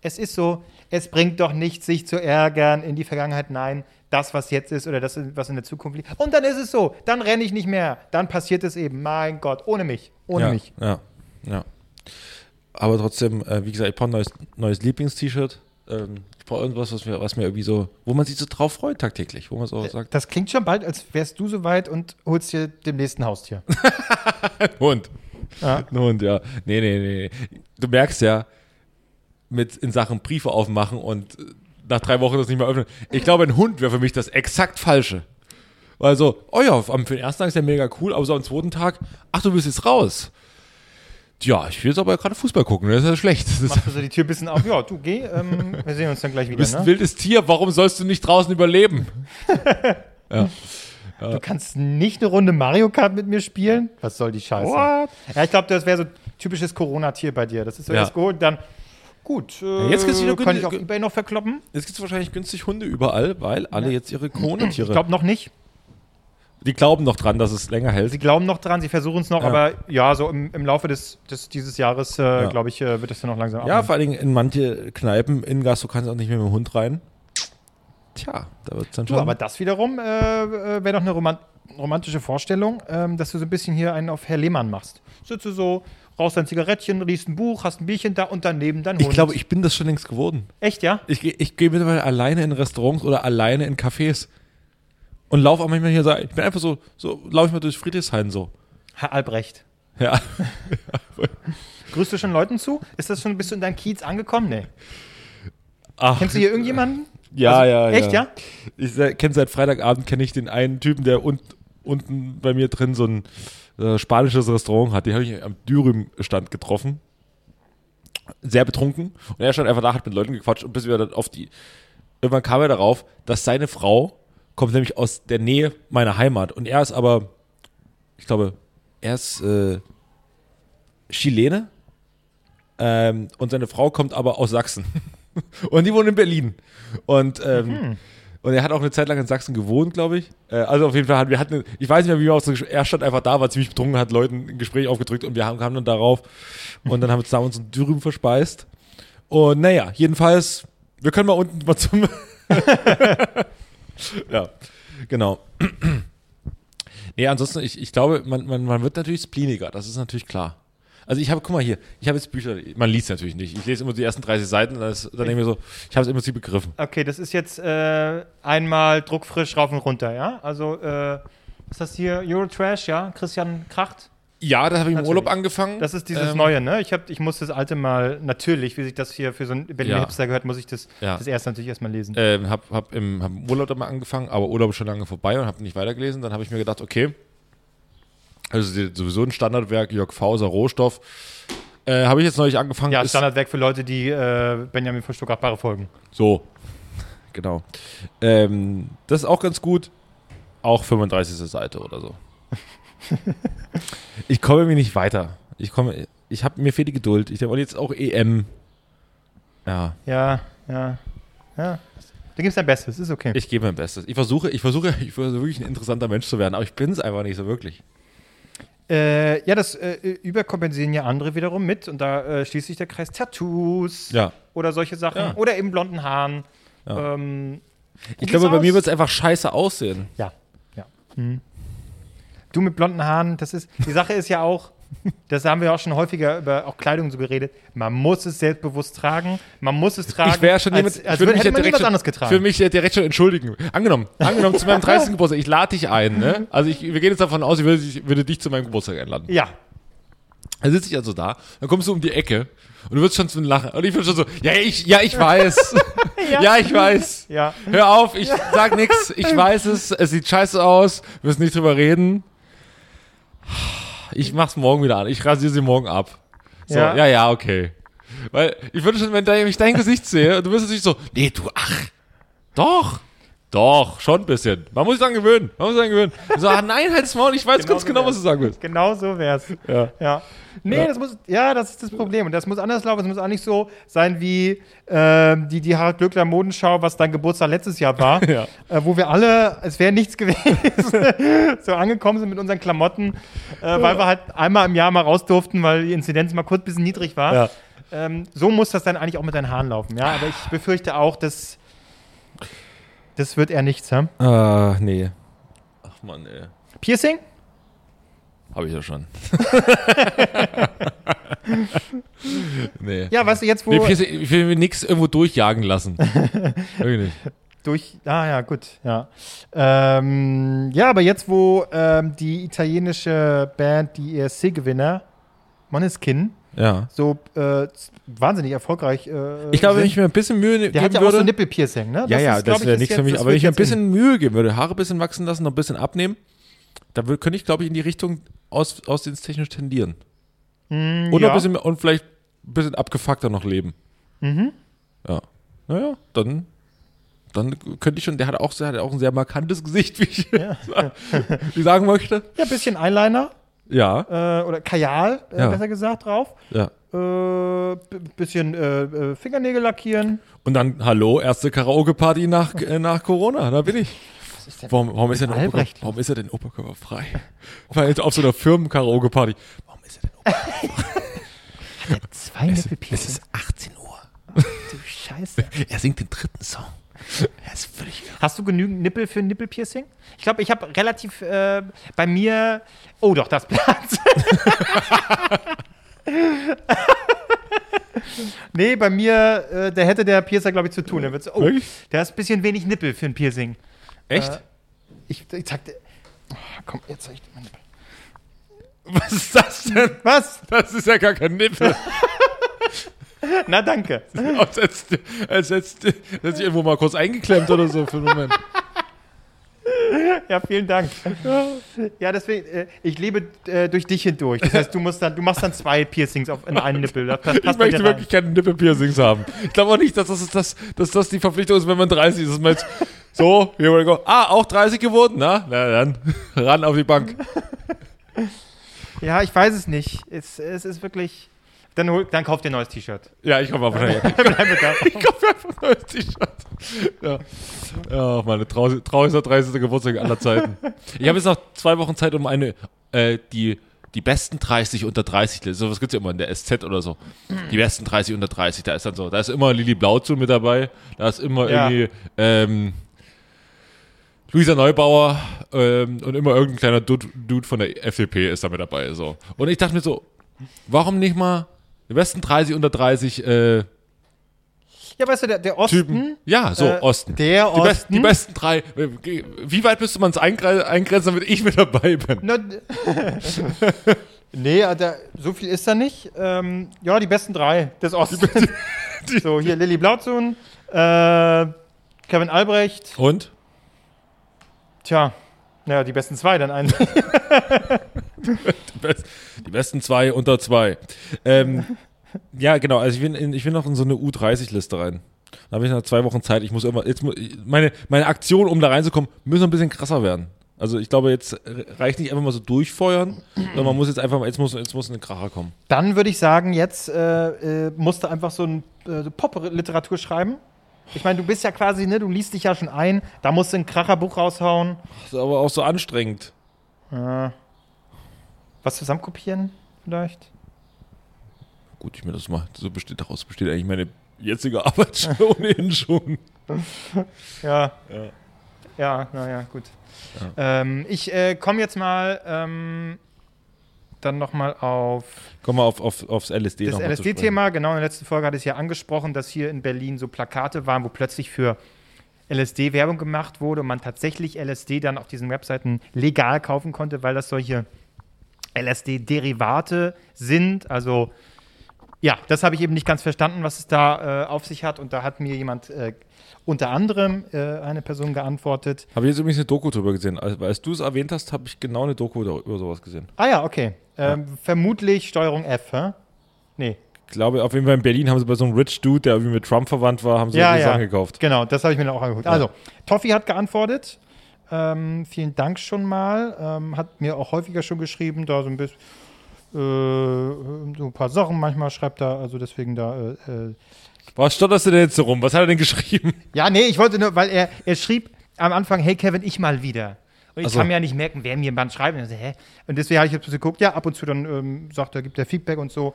[SPEAKER 1] es ist so, es bringt doch nichts, sich zu ärgern in die Vergangenheit. Nein, das, was jetzt ist oder das, was in der Zukunft liegt. Und dann ist es so, dann renne ich nicht mehr. Dann passiert es eben. Mein Gott, ohne mich. Ohne
[SPEAKER 2] ja,
[SPEAKER 1] mich.
[SPEAKER 2] Ja, ja. Aber trotzdem, äh, wie gesagt, ich brauche ein neues, neues Lieblingst-T-Shirt. Ähm, brauche irgendwas, was mir, was mir irgendwie so, wo man sich so drauf freut tagtäglich, wo man so sagt,
[SPEAKER 1] Das klingt schon bald, als wärst du soweit und holst dir demnächst ein Haustier.
[SPEAKER 2] Hund.
[SPEAKER 1] Ja.
[SPEAKER 2] Ein Hund, ja. Nee, nee, nee. Du merkst ja, mit in Sachen Briefe aufmachen und äh, nach drei Wochen das nicht mehr öffnen. Ich glaube, ein Hund wäre für mich das exakt Falsche. Weil so, oh ja, am- für den ersten Tag ist ja mega cool, aber so am zweiten Tag, ach, du bist jetzt raus. Tja, ich will jetzt aber gerade Fußball gucken, das ist ja schlecht. Das ist
[SPEAKER 1] Machst du so die Tür ein bisschen auf? Ja, du geh, ähm, wir sehen uns dann gleich
[SPEAKER 2] Du
[SPEAKER 1] wieder.
[SPEAKER 2] bist ein
[SPEAKER 1] Ne?
[SPEAKER 2] wildes Tier, warum sollst du nicht draußen überleben? ja.
[SPEAKER 1] Du kannst nicht eine Runde Mario Kart mit mir spielen? Was soll die Scheiße?
[SPEAKER 2] What?
[SPEAKER 1] Ja, ich glaube, das wäre so typisches Corona-Tier bei dir. Das ist so
[SPEAKER 2] Ja.
[SPEAKER 1] erst geholt, dann gut. Äh,
[SPEAKER 2] jetzt gibt's wieder
[SPEAKER 1] kann ich auf Ebay noch verkloppen?
[SPEAKER 2] Jetzt gibt es wahrscheinlich günstig Hunde überall, weil alle jetzt ihre Corona-Tiere.
[SPEAKER 1] Ich glaube noch nicht.
[SPEAKER 2] Die glauben noch dran, dass es länger hält.
[SPEAKER 1] Sie glauben noch dran, sie versuchen es noch,
[SPEAKER 2] Ja.
[SPEAKER 1] aber ja, so im, im Laufe des, des dieses Jahres, äh,
[SPEAKER 2] Ja.
[SPEAKER 1] glaube ich, äh, wird es dann noch langsam
[SPEAKER 2] Ja,
[SPEAKER 1] abnehmen.
[SPEAKER 2] vor allen Dingen in manche Kneipen in Gas, du kannst auch nicht mehr mit dem Hund rein. Tja, da wird es dann schon.
[SPEAKER 1] Du, aber das wiederum äh, äh, wäre doch eine roman romantische Vorstellung, ähm, dass du so ein bisschen hier einen auf Herr Lehmann machst. Sitzt du so, rauchst dein Zigarettchen, liest ein Buch, hast ein Bierchen da und daneben dein Hund.
[SPEAKER 2] ich glaube, ich bin das schon längst geworden.
[SPEAKER 1] Echt, ja?
[SPEAKER 2] Ich, ich gehe mittlerweile alleine in Restaurants oder alleine in Cafés. Und laufe auch manchmal hier so. Ich bin einfach so, so laufe ich mal durch Friedrichshain so.
[SPEAKER 1] Herr Albrecht.
[SPEAKER 2] Ja.
[SPEAKER 1] Grüßt du schon Leuten zu? Ist das schon, bist du in deinem Kiez angekommen? Nee.
[SPEAKER 2] Ach,
[SPEAKER 1] Kennst du hier irgendjemanden?
[SPEAKER 2] Ja,
[SPEAKER 1] Also,
[SPEAKER 2] ja, ja.
[SPEAKER 1] echt, ja?
[SPEAKER 2] Ich kenne seit Freitagabend kenne ich den einen Typen, der un unten bei mir drin so ein äh, spanisches Restaurant hat. Den habe ich am Dürüm-Stand getroffen. Sehr betrunken. Und er stand einfach da, hat mit Leuten gequatscht und bis wir dann auf die. Irgendwann kam er darauf, dass seine Frau kommt nämlich aus der Nähe meiner Heimat. Und er ist aber, ich glaube, er ist äh, Chilene. Ähm, und seine Frau kommt aber aus Sachsen. und die wohnen in Berlin. Und, ähm, und er hat auch eine Zeit lang in Sachsen gewohnt, glaube ich. Äh, also auf jeden Fall hatten wir hatten, ich weiß nicht mehr, wie wir aus er stand einfach da, war ziemlich betrunken, hat Leuten ein Gespräch aufgedrückt und wir haben, kamen dann darauf und dann haben wir zusammen uns ein Dürüm verspeist. Und naja, jedenfalls, wir können mal unten mal zum. ja, genau. nee, ansonsten, ich, ich glaube, man, man, man wird natürlich spliniger, das ist natürlich klar. Also ich habe, guck mal hier, ich habe jetzt Bücher, man liest natürlich nicht. Ich lese immer die ersten 30 Seiten, dann, ist- denke ich mir so, ich habe es im Prinzip begriffen.
[SPEAKER 1] Okay, das ist jetzt äh, einmal druckfrisch rauf und runter, ja? Also, äh, ist das hier? Eurotrash, ja? Christian Kracht?
[SPEAKER 2] Ja, da habe ich im. Urlaub angefangen.
[SPEAKER 1] Das ist dieses
[SPEAKER 2] Ähm,
[SPEAKER 1] Neue, ne? Ich, hab, ich muss das alte mal, natürlich, wie sich das hier für so einen Berliner
[SPEAKER 2] Ja.
[SPEAKER 1] Hipster gehört, muss ich das,
[SPEAKER 2] Ja.
[SPEAKER 1] das erste natürlich erstmal lesen.
[SPEAKER 2] Ähm, hab, hab, im, hab im Urlaub da mal angefangen, aber Urlaub ist schon lange vorbei und habe nicht weitergelesen. Dann habe ich mir gedacht, okay, also sowieso ein Standardwerk, Jörg Fauser, Rohstoff. Äh, habe ich jetzt neulich angefangen.
[SPEAKER 1] ja, Standardwerk für Leute, die äh, Benjamin von Stuttgart-Barre folgen.
[SPEAKER 2] So, genau. Ähm, das ist auch ganz gut. Auch 35. Seite oder so. ich komme mir nicht weiter. Ich komme, ich habe mir fehlt die Geduld. Ich wollte jetzt auch EM. Ja,
[SPEAKER 1] Ja, ja, ja. Du gibst dein Bestes, ist okay.
[SPEAKER 2] ich gebe mein Bestes. Ich versuche, ich versuche, ich versuche wirklich ein interessanter Mensch zu werden, aber ich bin es einfach nicht so wirklich.
[SPEAKER 1] Äh, ja, das äh, überkompensieren ja andere wiederum mit und da äh, schließt sich der Kreis Tattoos
[SPEAKER 2] Ja.
[SPEAKER 1] oder solche Sachen
[SPEAKER 2] Ja.
[SPEAKER 1] oder eben blonden Haaren.
[SPEAKER 2] Ja.
[SPEAKER 1] Ähm,
[SPEAKER 2] Ich glaube, bei mir wird es einfach scheiße aussehen.
[SPEAKER 1] ja, ja. Mhm. Du mit blonden Haaren, das ist, die Sache ist ja auch, das haben wir auch schon häufiger über auch Kleidung so geredet, man muss es selbstbewusst tragen, man muss es tragen,
[SPEAKER 2] Ich wäre schon
[SPEAKER 1] als,
[SPEAKER 2] jemand,
[SPEAKER 1] als
[SPEAKER 2] ich würde mich
[SPEAKER 1] hätte
[SPEAKER 2] ja
[SPEAKER 1] man
[SPEAKER 2] direkt schon,
[SPEAKER 1] anderes
[SPEAKER 2] ich würde
[SPEAKER 1] getragen.
[SPEAKER 2] mich ja direkt schon entschuldigen. Angenommen, angenommen zu meinem 30. Geburtstag, ich lade dich ein, ne? Also ich, wir gehen jetzt davon aus, ich würde, dich- würde dich zu meinem Geburtstag einladen.
[SPEAKER 1] Ja,
[SPEAKER 2] Dann sitze ich also da, dann kommst du um die Ecke und du wirst schon zu lachen. Und ich bin schon so, ja, ich, ja, ich weiß. ja. ich weiß.
[SPEAKER 1] ja.
[SPEAKER 2] Hör auf, ich sag nix, ich weiß es, es sieht scheiße aus, wir müssen nicht drüber reden. Ich mach's morgen wieder an. Ich rasiere sie morgen ab. So,
[SPEAKER 1] Ja.
[SPEAKER 2] ja, ja, okay. Weil ich würde schon, wenn ich dein Gesicht sehe, du wirst natürlich so, nee, du, ach, doch. Doch, schon ein bisschen. Man muss sich dran gewöhnen. Man muss sich dran gewöhnen. So, ah, nein, halt's Maul, ich weiß ganz
[SPEAKER 1] so
[SPEAKER 2] genau,
[SPEAKER 1] wär's.
[SPEAKER 2] was du sagen willst.
[SPEAKER 1] Genau so wär's.
[SPEAKER 2] Ja.
[SPEAKER 1] Ja. Nee, das muss, ja, das ist das Problem. Und das muss anders laufen. Es muss auch nicht so sein wie ähm, die, die Harald Glöckler Modenschau, was dein Geburtstag letztes Jahr war.
[SPEAKER 2] Ja.
[SPEAKER 1] äh, wo wir alle, es wäre nichts gewesen, so angekommen sind mit unseren Klamotten, äh, weil wir halt einmal im Jahr mal raus durften, weil die Inzidenz mal kurz ein bisschen niedrig war.
[SPEAKER 2] Ja.
[SPEAKER 1] Ähm, so muss das dann eigentlich auch mit deinen Haaren laufen. Ja, aber ich befürchte auch, dass das wird eher nichts. Ja?
[SPEAKER 2] Ah, nee. Ach man, ey.
[SPEAKER 1] Piercing?
[SPEAKER 2] Habe ich ja schon. nee.
[SPEAKER 1] Ja, weißt du, jetzt wo.
[SPEAKER 2] Nee, Piercing, ich will mir nichts irgendwo durchjagen lassen. Wirklich nicht.
[SPEAKER 1] Durch, ah ja, gut, ja. Ähm, ja, aber jetzt, wo ähm, die italienische Band, die ESC-Gewinner, Måneskin,
[SPEAKER 2] Ja.
[SPEAKER 1] so äh, wahnsinnig erfolgreich äh,
[SPEAKER 2] Ich glaube, wenn ich mir ein bisschen Mühe ne-
[SPEAKER 1] der hat
[SPEAKER 2] geben
[SPEAKER 1] ja auch so
[SPEAKER 2] würde.
[SPEAKER 1] Nippelpiercing, ne?
[SPEAKER 2] ja, ja,
[SPEAKER 1] ist,
[SPEAKER 2] das wäre nichts für mich. Aber wenn ich mir ein bisschen Mühe geben würde, Haare ein bisschen wachsen lassen, noch ein bisschen abnehmen, da wür- könnte ich, glaube ich, in die Richtung aus, ausdiensttechnisch tendieren. und, noch
[SPEAKER 1] ja.
[SPEAKER 2] ein bisschen, und vielleicht ein bisschen abgefuckter noch leben. Mhm. Ja. Naja, dann, dann könnte ich schon, der hat auch, der hat auch ein sehr markantes Gesicht, wie ich wie sagen möchte.
[SPEAKER 1] Ja, ein bisschen Eyeliner
[SPEAKER 2] Ja,
[SPEAKER 1] äh, oder Kajal, äh,
[SPEAKER 2] Ja.
[SPEAKER 1] besser gesagt, drauf.
[SPEAKER 2] ja.
[SPEAKER 1] Äh, bisschen äh, äh, Fingernägel lackieren.
[SPEAKER 2] Und dann, hallo, erste Karaoke-Party nach, äh, nach Corona, da bin ich. Warum, warum, ist er denn Oberkörper,
[SPEAKER 1] Albrecht.
[SPEAKER 2] warum ist er denn oberkörperfrei? Weil auf so einer Firmen-Karaoke-Party. Warum ist er denn
[SPEAKER 1] Zwei
[SPEAKER 2] Es
[SPEAKER 1] Nippelpiercing.
[SPEAKER 2] ist 18 Uhr.
[SPEAKER 1] Du Scheiße.
[SPEAKER 2] Er singt den dritten Song.
[SPEAKER 1] Hast du genügend Nippel für ein Nippelpiercing? Ich glaube, ich habe relativ äh, bei mir. Oh, doch, das Platz. nee, bei mir, äh, der hätte der Piercer, glaube ich, zu tun. Der, wird so, oh, der ist ein bisschen wenig Nippel für ein Piercing.
[SPEAKER 2] Echt?
[SPEAKER 1] Äh, Ich, ich sagte. Oh, komm, jetzt zeig ich dir meine Nippel.
[SPEAKER 2] Was ist das denn?
[SPEAKER 1] Was?
[SPEAKER 2] Das ist ja gar kein Nippel.
[SPEAKER 1] Na, danke.
[SPEAKER 2] als hätte als hätte- hätte sich irgendwo mal kurz eingeklemmt oder so für einen Moment.
[SPEAKER 1] Ja, vielen Dank. Ja, deswegen, äh, ich lebe äh, durch dich hindurch. Das heißt, du, musst dann, du machst dann zwei Piercings auf, in einen Nippel. Das
[SPEAKER 2] Ich möchte wirklich keine Nippelpiercings haben. Ich glaube auch nicht, dass das, das, dass das die Verpflichtung ist, wenn man 30 ist. Man jetzt, so, here we go. Ah, auch 30 geworden? Na, na dann, ran auf die Bank.
[SPEAKER 1] Ja, ich weiß es nicht. Es, es ist wirklich. Dann, hol, dann kauft ihr ein neues T-Shirt.
[SPEAKER 2] Ja, ich komme mal wahrscheinlich. Ich kaufe einfach ein neues T-Shirt. Ja. ja, meine trau traurigster 30. Geburtstag aller Zeiten. Ich habe jetzt noch zwei Wochen Zeit, um eine, äh, die, die besten 30 unter 30, Liste. sowas gibt es ja immer in der SZ oder so. Die besten 30 unter 30, da ist dann so, da ist immer Lili Blauzu mit dabei, da ist immer
[SPEAKER 1] Ja.
[SPEAKER 2] irgendwie, ähm, Luisa Neubauer ähm, und immer irgendein kleiner Dude, Dude von der FDP ist da mit dabei. So. Und ich dachte mir so, warum nicht mal die besten 30 unter 30 äh,
[SPEAKER 1] Ja, weißt du, der, der Osten.
[SPEAKER 2] Typen? Ja, so,
[SPEAKER 1] äh,
[SPEAKER 2] Osten.
[SPEAKER 1] Der
[SPEAKER 2] Die, best,
[SPEAKER 1] Osten.
[SPEAKER 2] die besten drei. Wie weit müsste man es eingre eingrenzen, damit ich mit dabei bin?
[SPEAKER 1] Na, nee, äh, da, so viel ist da nicht. Ähm, ja, die besten drei des Ostens. so, hier Lilly Blauzun, äh, Kevin Albrecht.
[SPEAKER 2] Und?
[SPEAKER 1] Tja, naja, die besten zwei dann ein.
[SPEAKER 2] Die, best, die besten zwei unter zwei. Ähm, ja, genau. Also ich will, in, ich will noch in so eine U30-Liste rein. Da habe ich noch zwei Wochen Zeit. Ich muss immer, jetzt, meine, meine Aktion, um da reinzukommen, müssen ein bisschen krasser werden. Also ich glaube, jetzt reicht nicht einfach mal so durchfeuern, sondern man muss jetzt einfach mal, jetzt muss, jetzt muss ein Kracher kommen.
[SPEAKER 1] Dann würde ich sagen, jetzt äh, äh, musst du einfach so ein äh, Pop-Literatur schreiben. Ich meine, du bist ja quasi, ne, du liest dich ja schon ein, da musst du ein Kracherbuch raushauen.
[SPEAKER 2] Das ist aber auch so anstrengend.
[SPEAKER 1] Was zusammenkopieren vielleicht?
[SPEAKER 2] Gut, ich mir das mal, so besteht daraus besteht eigentlich meine jetzige Arbeit schon ohnehin schon.
[SPEAKER 1] Ja.
[SPEAKER 2] Ja.
[SPEAKER 1] Ja, naja, gut. Ähm, ich äh, komme jetzt mal ähm, dann nochmal auf
[SPEAKER 2] Komm mal auf, auf, aufs LSD
[SPEAKER 1] das. LSD-Thema. Genau, in der letzten Folge hatte ich es ja angesprochen, dass hier in Berlin so Plakate waren, wo plötzlich für LSD Werbung gemacht wurde und man tatsächlich LSD dann auf diesen Webseiten legal kaufen konnte, weil das solche LSD-Derivate sind, also Ja, das habe ich eben nicht ganz verstanden, was es da äh, auf sich hat. Und da hat mir jemand äh, unter anderem äh, eine Person geantwortet.
[SPEAKER 2] Habe ich jetzt übrigens eine Doku drüber gesehen. Also, als du es erwähnt hast, habe ich genau eine Doku über sowas gesehen.
[SPEAKER 1] Ah ja, okay. Ähm, Vermutlich Steuerung F, hä? Nee.
[SPEAKER 2] Ich glaube, auf jeden Fall in Berlin haben sie bei so einem Rich Dude, der irgendwie mit Trump verwandt war, haben sie
[SPEAKER 1] Ja,
[SPEAKER 2] die
[SPEAKER 1] ja.
[SPEAKER 2] Sachen gekauft.
[SPEAKER 1] Genau, das habe ich mir dann auch angeguckt.
[SPEAKER 2] Ja.
[SPEAKER 1] Also, Toffi hat geantwortet. Ähm, vielen Dank schon mal. Ähm, hat mir auch häufiger schon geschrieben, da so ein bisschen äh, so ein paar Sachen manchmal schreibt er, also deswegen da. Äh, äh.
[SPEAKER 2] Was stotterst du denn jetzt so rum? Was hat er denn geschrieben?
[SPEAKER 1] Ja, nee, ich wollte nur, weil er, er schrieb am Anfang, hey Kevin, ich mal wieder. Und ich
[SPEAKER 2] Ach so.
[SPEAKER 1] kann mir ja nicht merken, wer mir wann schreibt. Und, hä? und deswegen habe ich jetzt ein bisschen geguckt, ja, ab und zu dann ähm, sagt er, gibt er Feedback und so.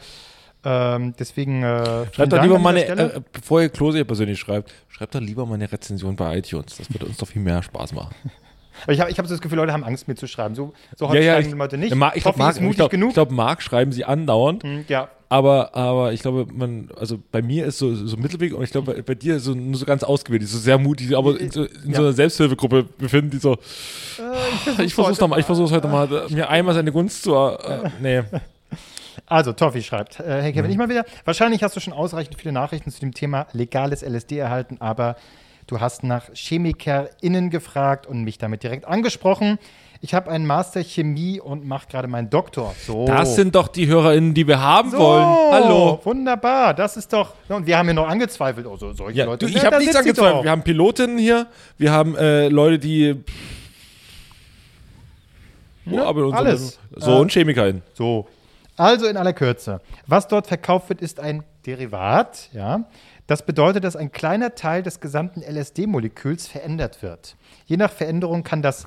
[SPEAKER 1] Ähm, deswegen. Äh,
[SPEAKER 2] Schreibt doch lieber
[SPEAKER 1] an
[SPEAKER 2] mal
[SPEAKER 1] dieser
[SPEAKER 2] eine,
[SPEAKER 1] Stelle.
[SPEAKER 2] äh, bevor ihr Klose ihr persönlich schreibt, schreibt doch lieber mal eine Rezension bei iTunes. Das würde uns doch viel mehr Spaß machen.
[SPEAKER 1] Aber ich habe ich hab so das Gefühl, Leute haben Angst, mir zu schreiben. So, so häufig schreiben
[SPEAKER 2] ich,
[SPEAKER 1] die Leute nicht.
[SPEAKER 2] Ja, ich glaube,
[SPEAKER 1] Toffi
[SPEAKER 2] Marc,
[SPEAKER 1] ist mutig
[SPEAKER 2] ich glaub,
[SPEAKER 1] genug.
[SPEAKER 2] ich glaub, Marc schreiben sie andauernd,
[SPEAKER 1] Hm, ja,
[SPEAKER 2] aber, aber ich glaube, man, also bei mir ist so, so Mittelweg und ich glaube, bei, bei dir so, nur so ganz ausgewählt, die so sehr mutig, aber in, so, in
[SPEAKER 1] Ja.
[SPEAKER 2] so einer Selbsthilfegruppe befinden, die so,
[SPEAKER 1] Äh,
[SPEAKER 2] ich versuch's noch mal, ich versuch's heute mal, mir einmal seine Gunst zu, äh, nee.
[SPEAKER 1] Also, Toffi schreibt, äh, hey
[SPEAKER 2] Mhm.
[SPEAKER 1] Kevin, ich mal wieder. Wahrscheinlich hast du schon ausreichend viele Nachrichten zu dem Thema legales LSD erhalten, aber du hast nach ChemikerInnen gefragt und mich damit direkt angesprochen. Ich habe einen Master Chemie und mache gerade meinen Doktor. So.
[SPEAKER 2] Das sind doch die HörerInnen, die wir haben
[SPEAKER 1] so,
[SPEAKER 2] wollen. Hallo.
[SPEAKER 1] Wunderbar, das ist doch. Ja, Und wir haben hier noch angezweifelt. Oh, so, solche
[SPEAKER 2] Ja,
[SPEAKER 1] Leute.
[SPEAKER 2] du,
[SPEAKER 1] Ja,
[SPEAKER 2] ich habe
[SPEAKER 1] da
[SPEAKER 2] nichts angezweifelt. Wir haben Pilotinnen hier, wir haben äh, Leute, die
[SPEAKER 1] Ja,
[SPEAKER 2] aber
[SPEAKER 1] alles.
[SPEAKER 2] So,
[SPEAKER 1] Äh,
[SPEAKER 2] und ChemikerInnen.
[SPEAKER 1] So, also in aller Kürze. Was dort verkauft wird, ist ein Derivat, ja. Das bedeutet, dass ein kleiner Teil des gesamten LSD-Moleküls verändert wird. Je nach Veränderung kann das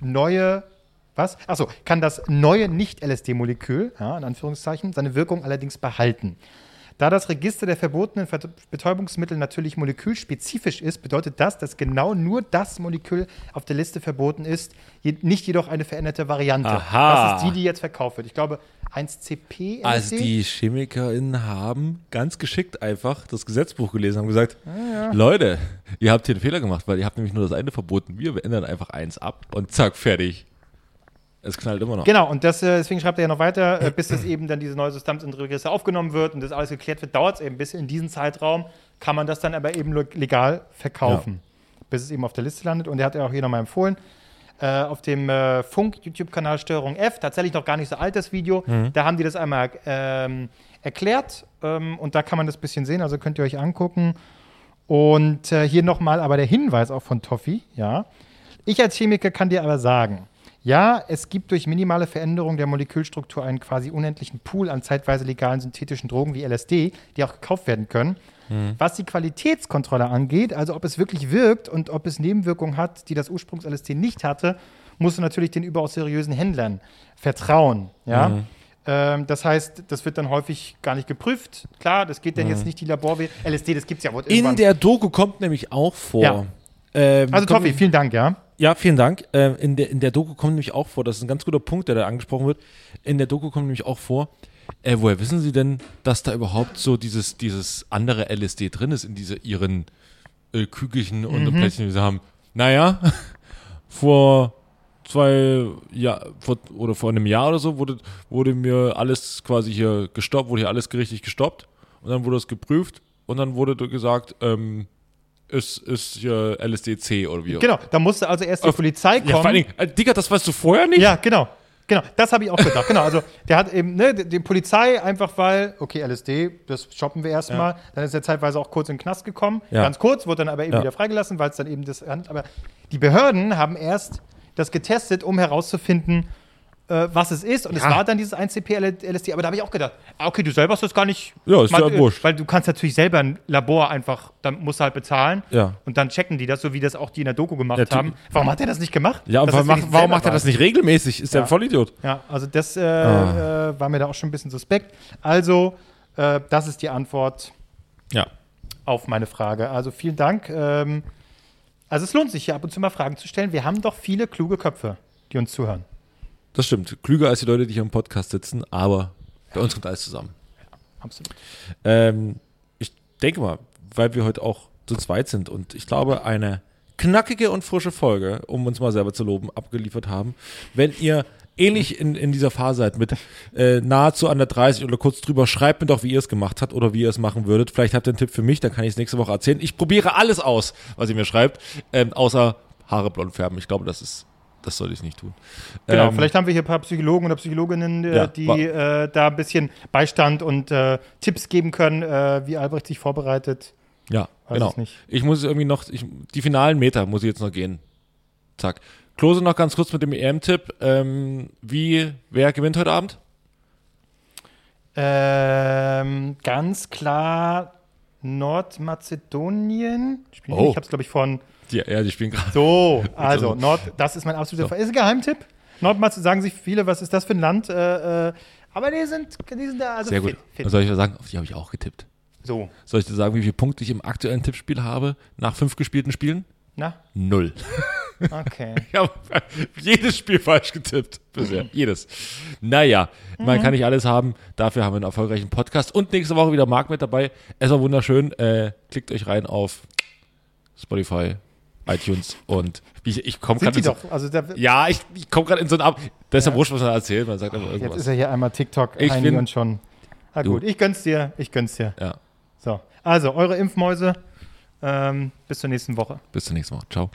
[SPEAKER 1] neue, was? Achso, kann das neue Nicht-LSD-Molekül, ja, in Anführungszeichen, seine Wirkung allerdings behalten. Da das Register der verbotenen Ver- Betäubungsmittel natürlich molekülspezifisch ist, bedeutet das, dass genau nur das Molekül auf der Liste verboten ist, nicht jedoch eine veränderte Variante.
[SPEAKER 2] Aha.
[SPEAKER 1] Das ist die, die jetzt verkauft wird. Ich glaube, 1CP.
[SPEAKER 2] Also die ChemikerInnen haben ganz geschickt einfach das Gesetzbuch gelesen und gesagt, Leute, ihr habt hier einen Fehler gemacht, weil ihr habt nämlich nur das eine verboten. Wir ändern einfach eins ab und zack, fertig. Es knallt immer noch.
[SPEAKER 1] Genau, und das, äh, deswegen schreibt er ja noch weiter, äh, bis das eben dann diese neue Substanz in Register aufgenommen wird und das alles geklärt wird, dauert es eben bis in diesen Zeitraum, kann man das dann aber eben le- legal verkaufen, bis es eben auf der Liste landet. Und er hat ja auch hier nochmal empfohlen, äh, auf dem Funk-YouTube-Kanal Steuerung F, tatsächlich noch gar nicht so alt das Video, da haben die das einmal ähm, erklärt ähm, und da kann man das ein bisschen sehen, also könnt ihr euch angucken. Und äh, hier nochmal aber der Hinweis auch von Toffi, ja. Ich als Chemiker kann dir aber sagen, ja, es gibt durch minimale Veränderung der Molekülstruktur einen quasi unendlichen Pool an zeitweise legalen synthetischen Drogen wie LSD, die auch gekauft werden können. Was die Qualitätskontrolle angeht, also ob es wirklich wirkt und ob es Nebenwirkungen hat, die das Ursprungs-LSD nicht hatte, musst du natürlich den überaus seriösen Händlern vertrauen. Ja? Ähm, das heißt, das wird dann häufig gar nicht geprüft. Klar, das geht dann jetzt nicht die Labor LSD, das gibt es ja wohl
[SPEAKER 2] In
[SPEAKER 1] irgendwann.
[SPEAKER 2] der Doku kommt nämlich auch vor.
[SPEAKER 1] Ja.
[SPEAKER 2] Ähm,
[SPEAKER 1] also Toffi, vielen Dank, ja.
[SPEAKER 2] Ja, vielen Dank. Ähm, in, der, in der Doku kommt nämlich auch vor, das ist ein ganz guter Punkt, der da angesprochen wird. In der Doku kommt nämlich auch vor, äh, woher wissen Sie denn, dass da überhaupt so dieses, dieses andere LSD drin ist in diese ihren äh, Kügelchen und
[SPEAKER 1] Mhm.
[SPEAKER 2] Plättchen, die sie haben? Naja, vor zwei Jahr vor, oder vor einem Jahr oder so wurde, wurde mir alles quasi hier gestoppt, wurde hier alles richtig gestoppt und dann wurde es geprüft und dann wurde gesagt, ähm, ist, ist hier LSD-C oder wie auch
[SPEAKER 1] Genau, da musste also erst die
[SPEAKER 2] Auf-
[SPEAKER 1] Polizei kommen.
[SPEAKER 2] ja, vor allen Dingen, äh, Digga, das weißt du vorher nicht?
[SPEAKER 1] Ja, genau. Genau, das habe ich auch gedacht. genau, also der hat eben, ne, die Polizei einfach weil, okay, LSD, das shoppen wir erstmal. Dann ist er zeitweise auch kurz in den Knast gekommen.
[SPEAKER 2] Ja.
[SPEAKER 1] Ganz kurz, wurde dann aber eben
[SPEAKER 2] Ja.
[SPEAKER 1] wieder freigelassen, weil es dann eben das. Aber die Behörden haben erst das getestet, um herauszufinden, äh, was es ist. Und es
[SPEAKER 2] Ja.
[SPEAKER 1] war dann dieses 1CP-LSD. Aber da habe ich auch gedacht, ah, okay, du selber hast das gar nicht.
[SPEAKER 2] Ja, ist ja
[SPEAKER 1] äh,
[SPEAKER 2] wurscht.
[SPEAKER 1] Weil du kannst natürlich selber ein Labor einfach, dann musst du halt bezahlen.
[SPEAKER 2] Ja.
[SPEAKER 1] Und dann checken die das, so wie das auch die in der Doku gemacht
[SPEAKER 2] Ja,
[SPEAKER 1] haben. Warum hat er das nicht gemacht?
[SPEAKER 2] Ja, warum, macht, warum macht er das nicht regelmäßig? Ist der
[SPEAKER 1] Ja.
[SPEAKER 2] ein Vollidiot?
[SPEAKER 1] Ja, also das äh,
[SPEAKER 2] Ah.
[SPEAKER 1] äh, war mir da auch schon ein bisschen suspekt. Also, äh, das ist die Antwort
[SPEAKER 2] Ja.
[SPEAKER 1] auf meine Frage. Also vielen Dank. Ähm, also es lohnt sich hier ab und zu mal Fragen zu stellen. Wir haben doch viele kluge Köpfe, die uns zuhören.
[SPEAKER 2] Das stimmt. Klüger als die Leute, die hier im Podcast sitzen, aber bei uns kommt alles zusammen.
[SPEAKER 1] Absolut.
[SPEAKER 2] Ähm, ich denke mal, weil wir heute auch zu zweit sind und ich glaube, eine knackige und frische Folge, um uns mal selber zu loben, abgeliefert haben. Wenn ihr ähnlich in, in dieser Phase seid mit äh, nahezu an der 30 oder kurz drüber, schreibt mir doch, wie ihr es gemacht habt oder wie ihr es machen würdet. Vielleicht habt ihr einen Tipp für mich, dann kann ich es nächste Woche erzählen. Ich probiere alles aus, was ihr mir schreibt, ähm, außer Haare blond färben. Ich glaube, das ist das sollte ich nicht tun.
[SPEAKER 1] Genau,
[SPEAKER 2] Ähm,
[SPEAKER 1] vielleicht haben wir hier ein paar Psychologen oder Psychologinnen, äh,
[SPEAKER 2] Ja,
[SPEAKER 1] die äh, da ein bisschen Beistand und äh, Tipps geben können, äh, wie Albrecht sich vorbereitet.
[SPEAKER 2] Ja,
[SPEAKER 1] Weiß
[SPEAKER 2] genau.
[SPEAKER 1] ich nicht.
[SPEAKER 2] Ich muss irgendwie noch, ich, die finalen Meter muss ich jetzt noch gehen. Zack. Klose noch ganz kurz mit dem EM-Tipp. Ähm, wie, wer gewinnt heute Abend?
[SPEAKER 1] Ähm, ganz klar Nordmazedonien. Spielen die?
[SPEAKER 2] Oh.
[SPEAKER 1] Ich habe es, glaube ich, von
[SPEAKER 2] Die, ja, die spielen gerade.
[SPEAKER 1] So, also Nord, das ist mein
[SPEAKER 2] So.
[SPEAKER 1] absoluter Fall. Ist ein Geheimtipp. Nordmazedonien sagen sich viele, was ist das für ein Land? Äh, äh, aber die sind, die sind da also
[SPEAKER 2] Sehr gut.
[SPEAKER 1] fit.
[SPEAKER 2] soll ich mal sagen, auf die habe ich auch getippt.
[SPEAKER 1] So,
[SPEAKER 2] Soll ich dir sagen, wie viele Punkte ich im aktuellen Tippspiel habe nach fünf gespielten Spielen?
[SPEAKER 1] na,
[SPEAKER 2] Null.
[SPEAKER 1] okay.
[SPEAKER 2] Ich habe jedes Spiel falsch getippt bisher. Jedes. Naja, man kann nicht alles haben. Dafür haben wir einen erfolgreichen Podcast. Und nächste Woche wieder Marc mit dabei. Es war wunderschön. Äh, klickt euch rein auf Spotify, iTunes und ich, ich komme gerade so.
[SPEAKER 1] Also
[SPEAKER 2] Ja, ich, ich komme gerade in so ein Ab. Das ist ja wurscht, was man erzählt. Man sagt einfach
[SPEAKER 1] jetzt ist
[SPEAKER 2] irgendwas.
[SPEAKER 1] er hier einmal TikTok
[SPEAKER 2] Ich bin-
[SPEAKER 1] und schon. Na
[SPEAKER 2] Du.
[SPEAKER 1] gut, ich gönn's dir, ich gönn's dir.
[SPEAKER 2] Ja,
[SPEAKER 1] So, also eure Impfmäuse. Ähm, bis zur nächsten Woche.
[SPEAKER 2] bis zum nächsten Mal. Ciao.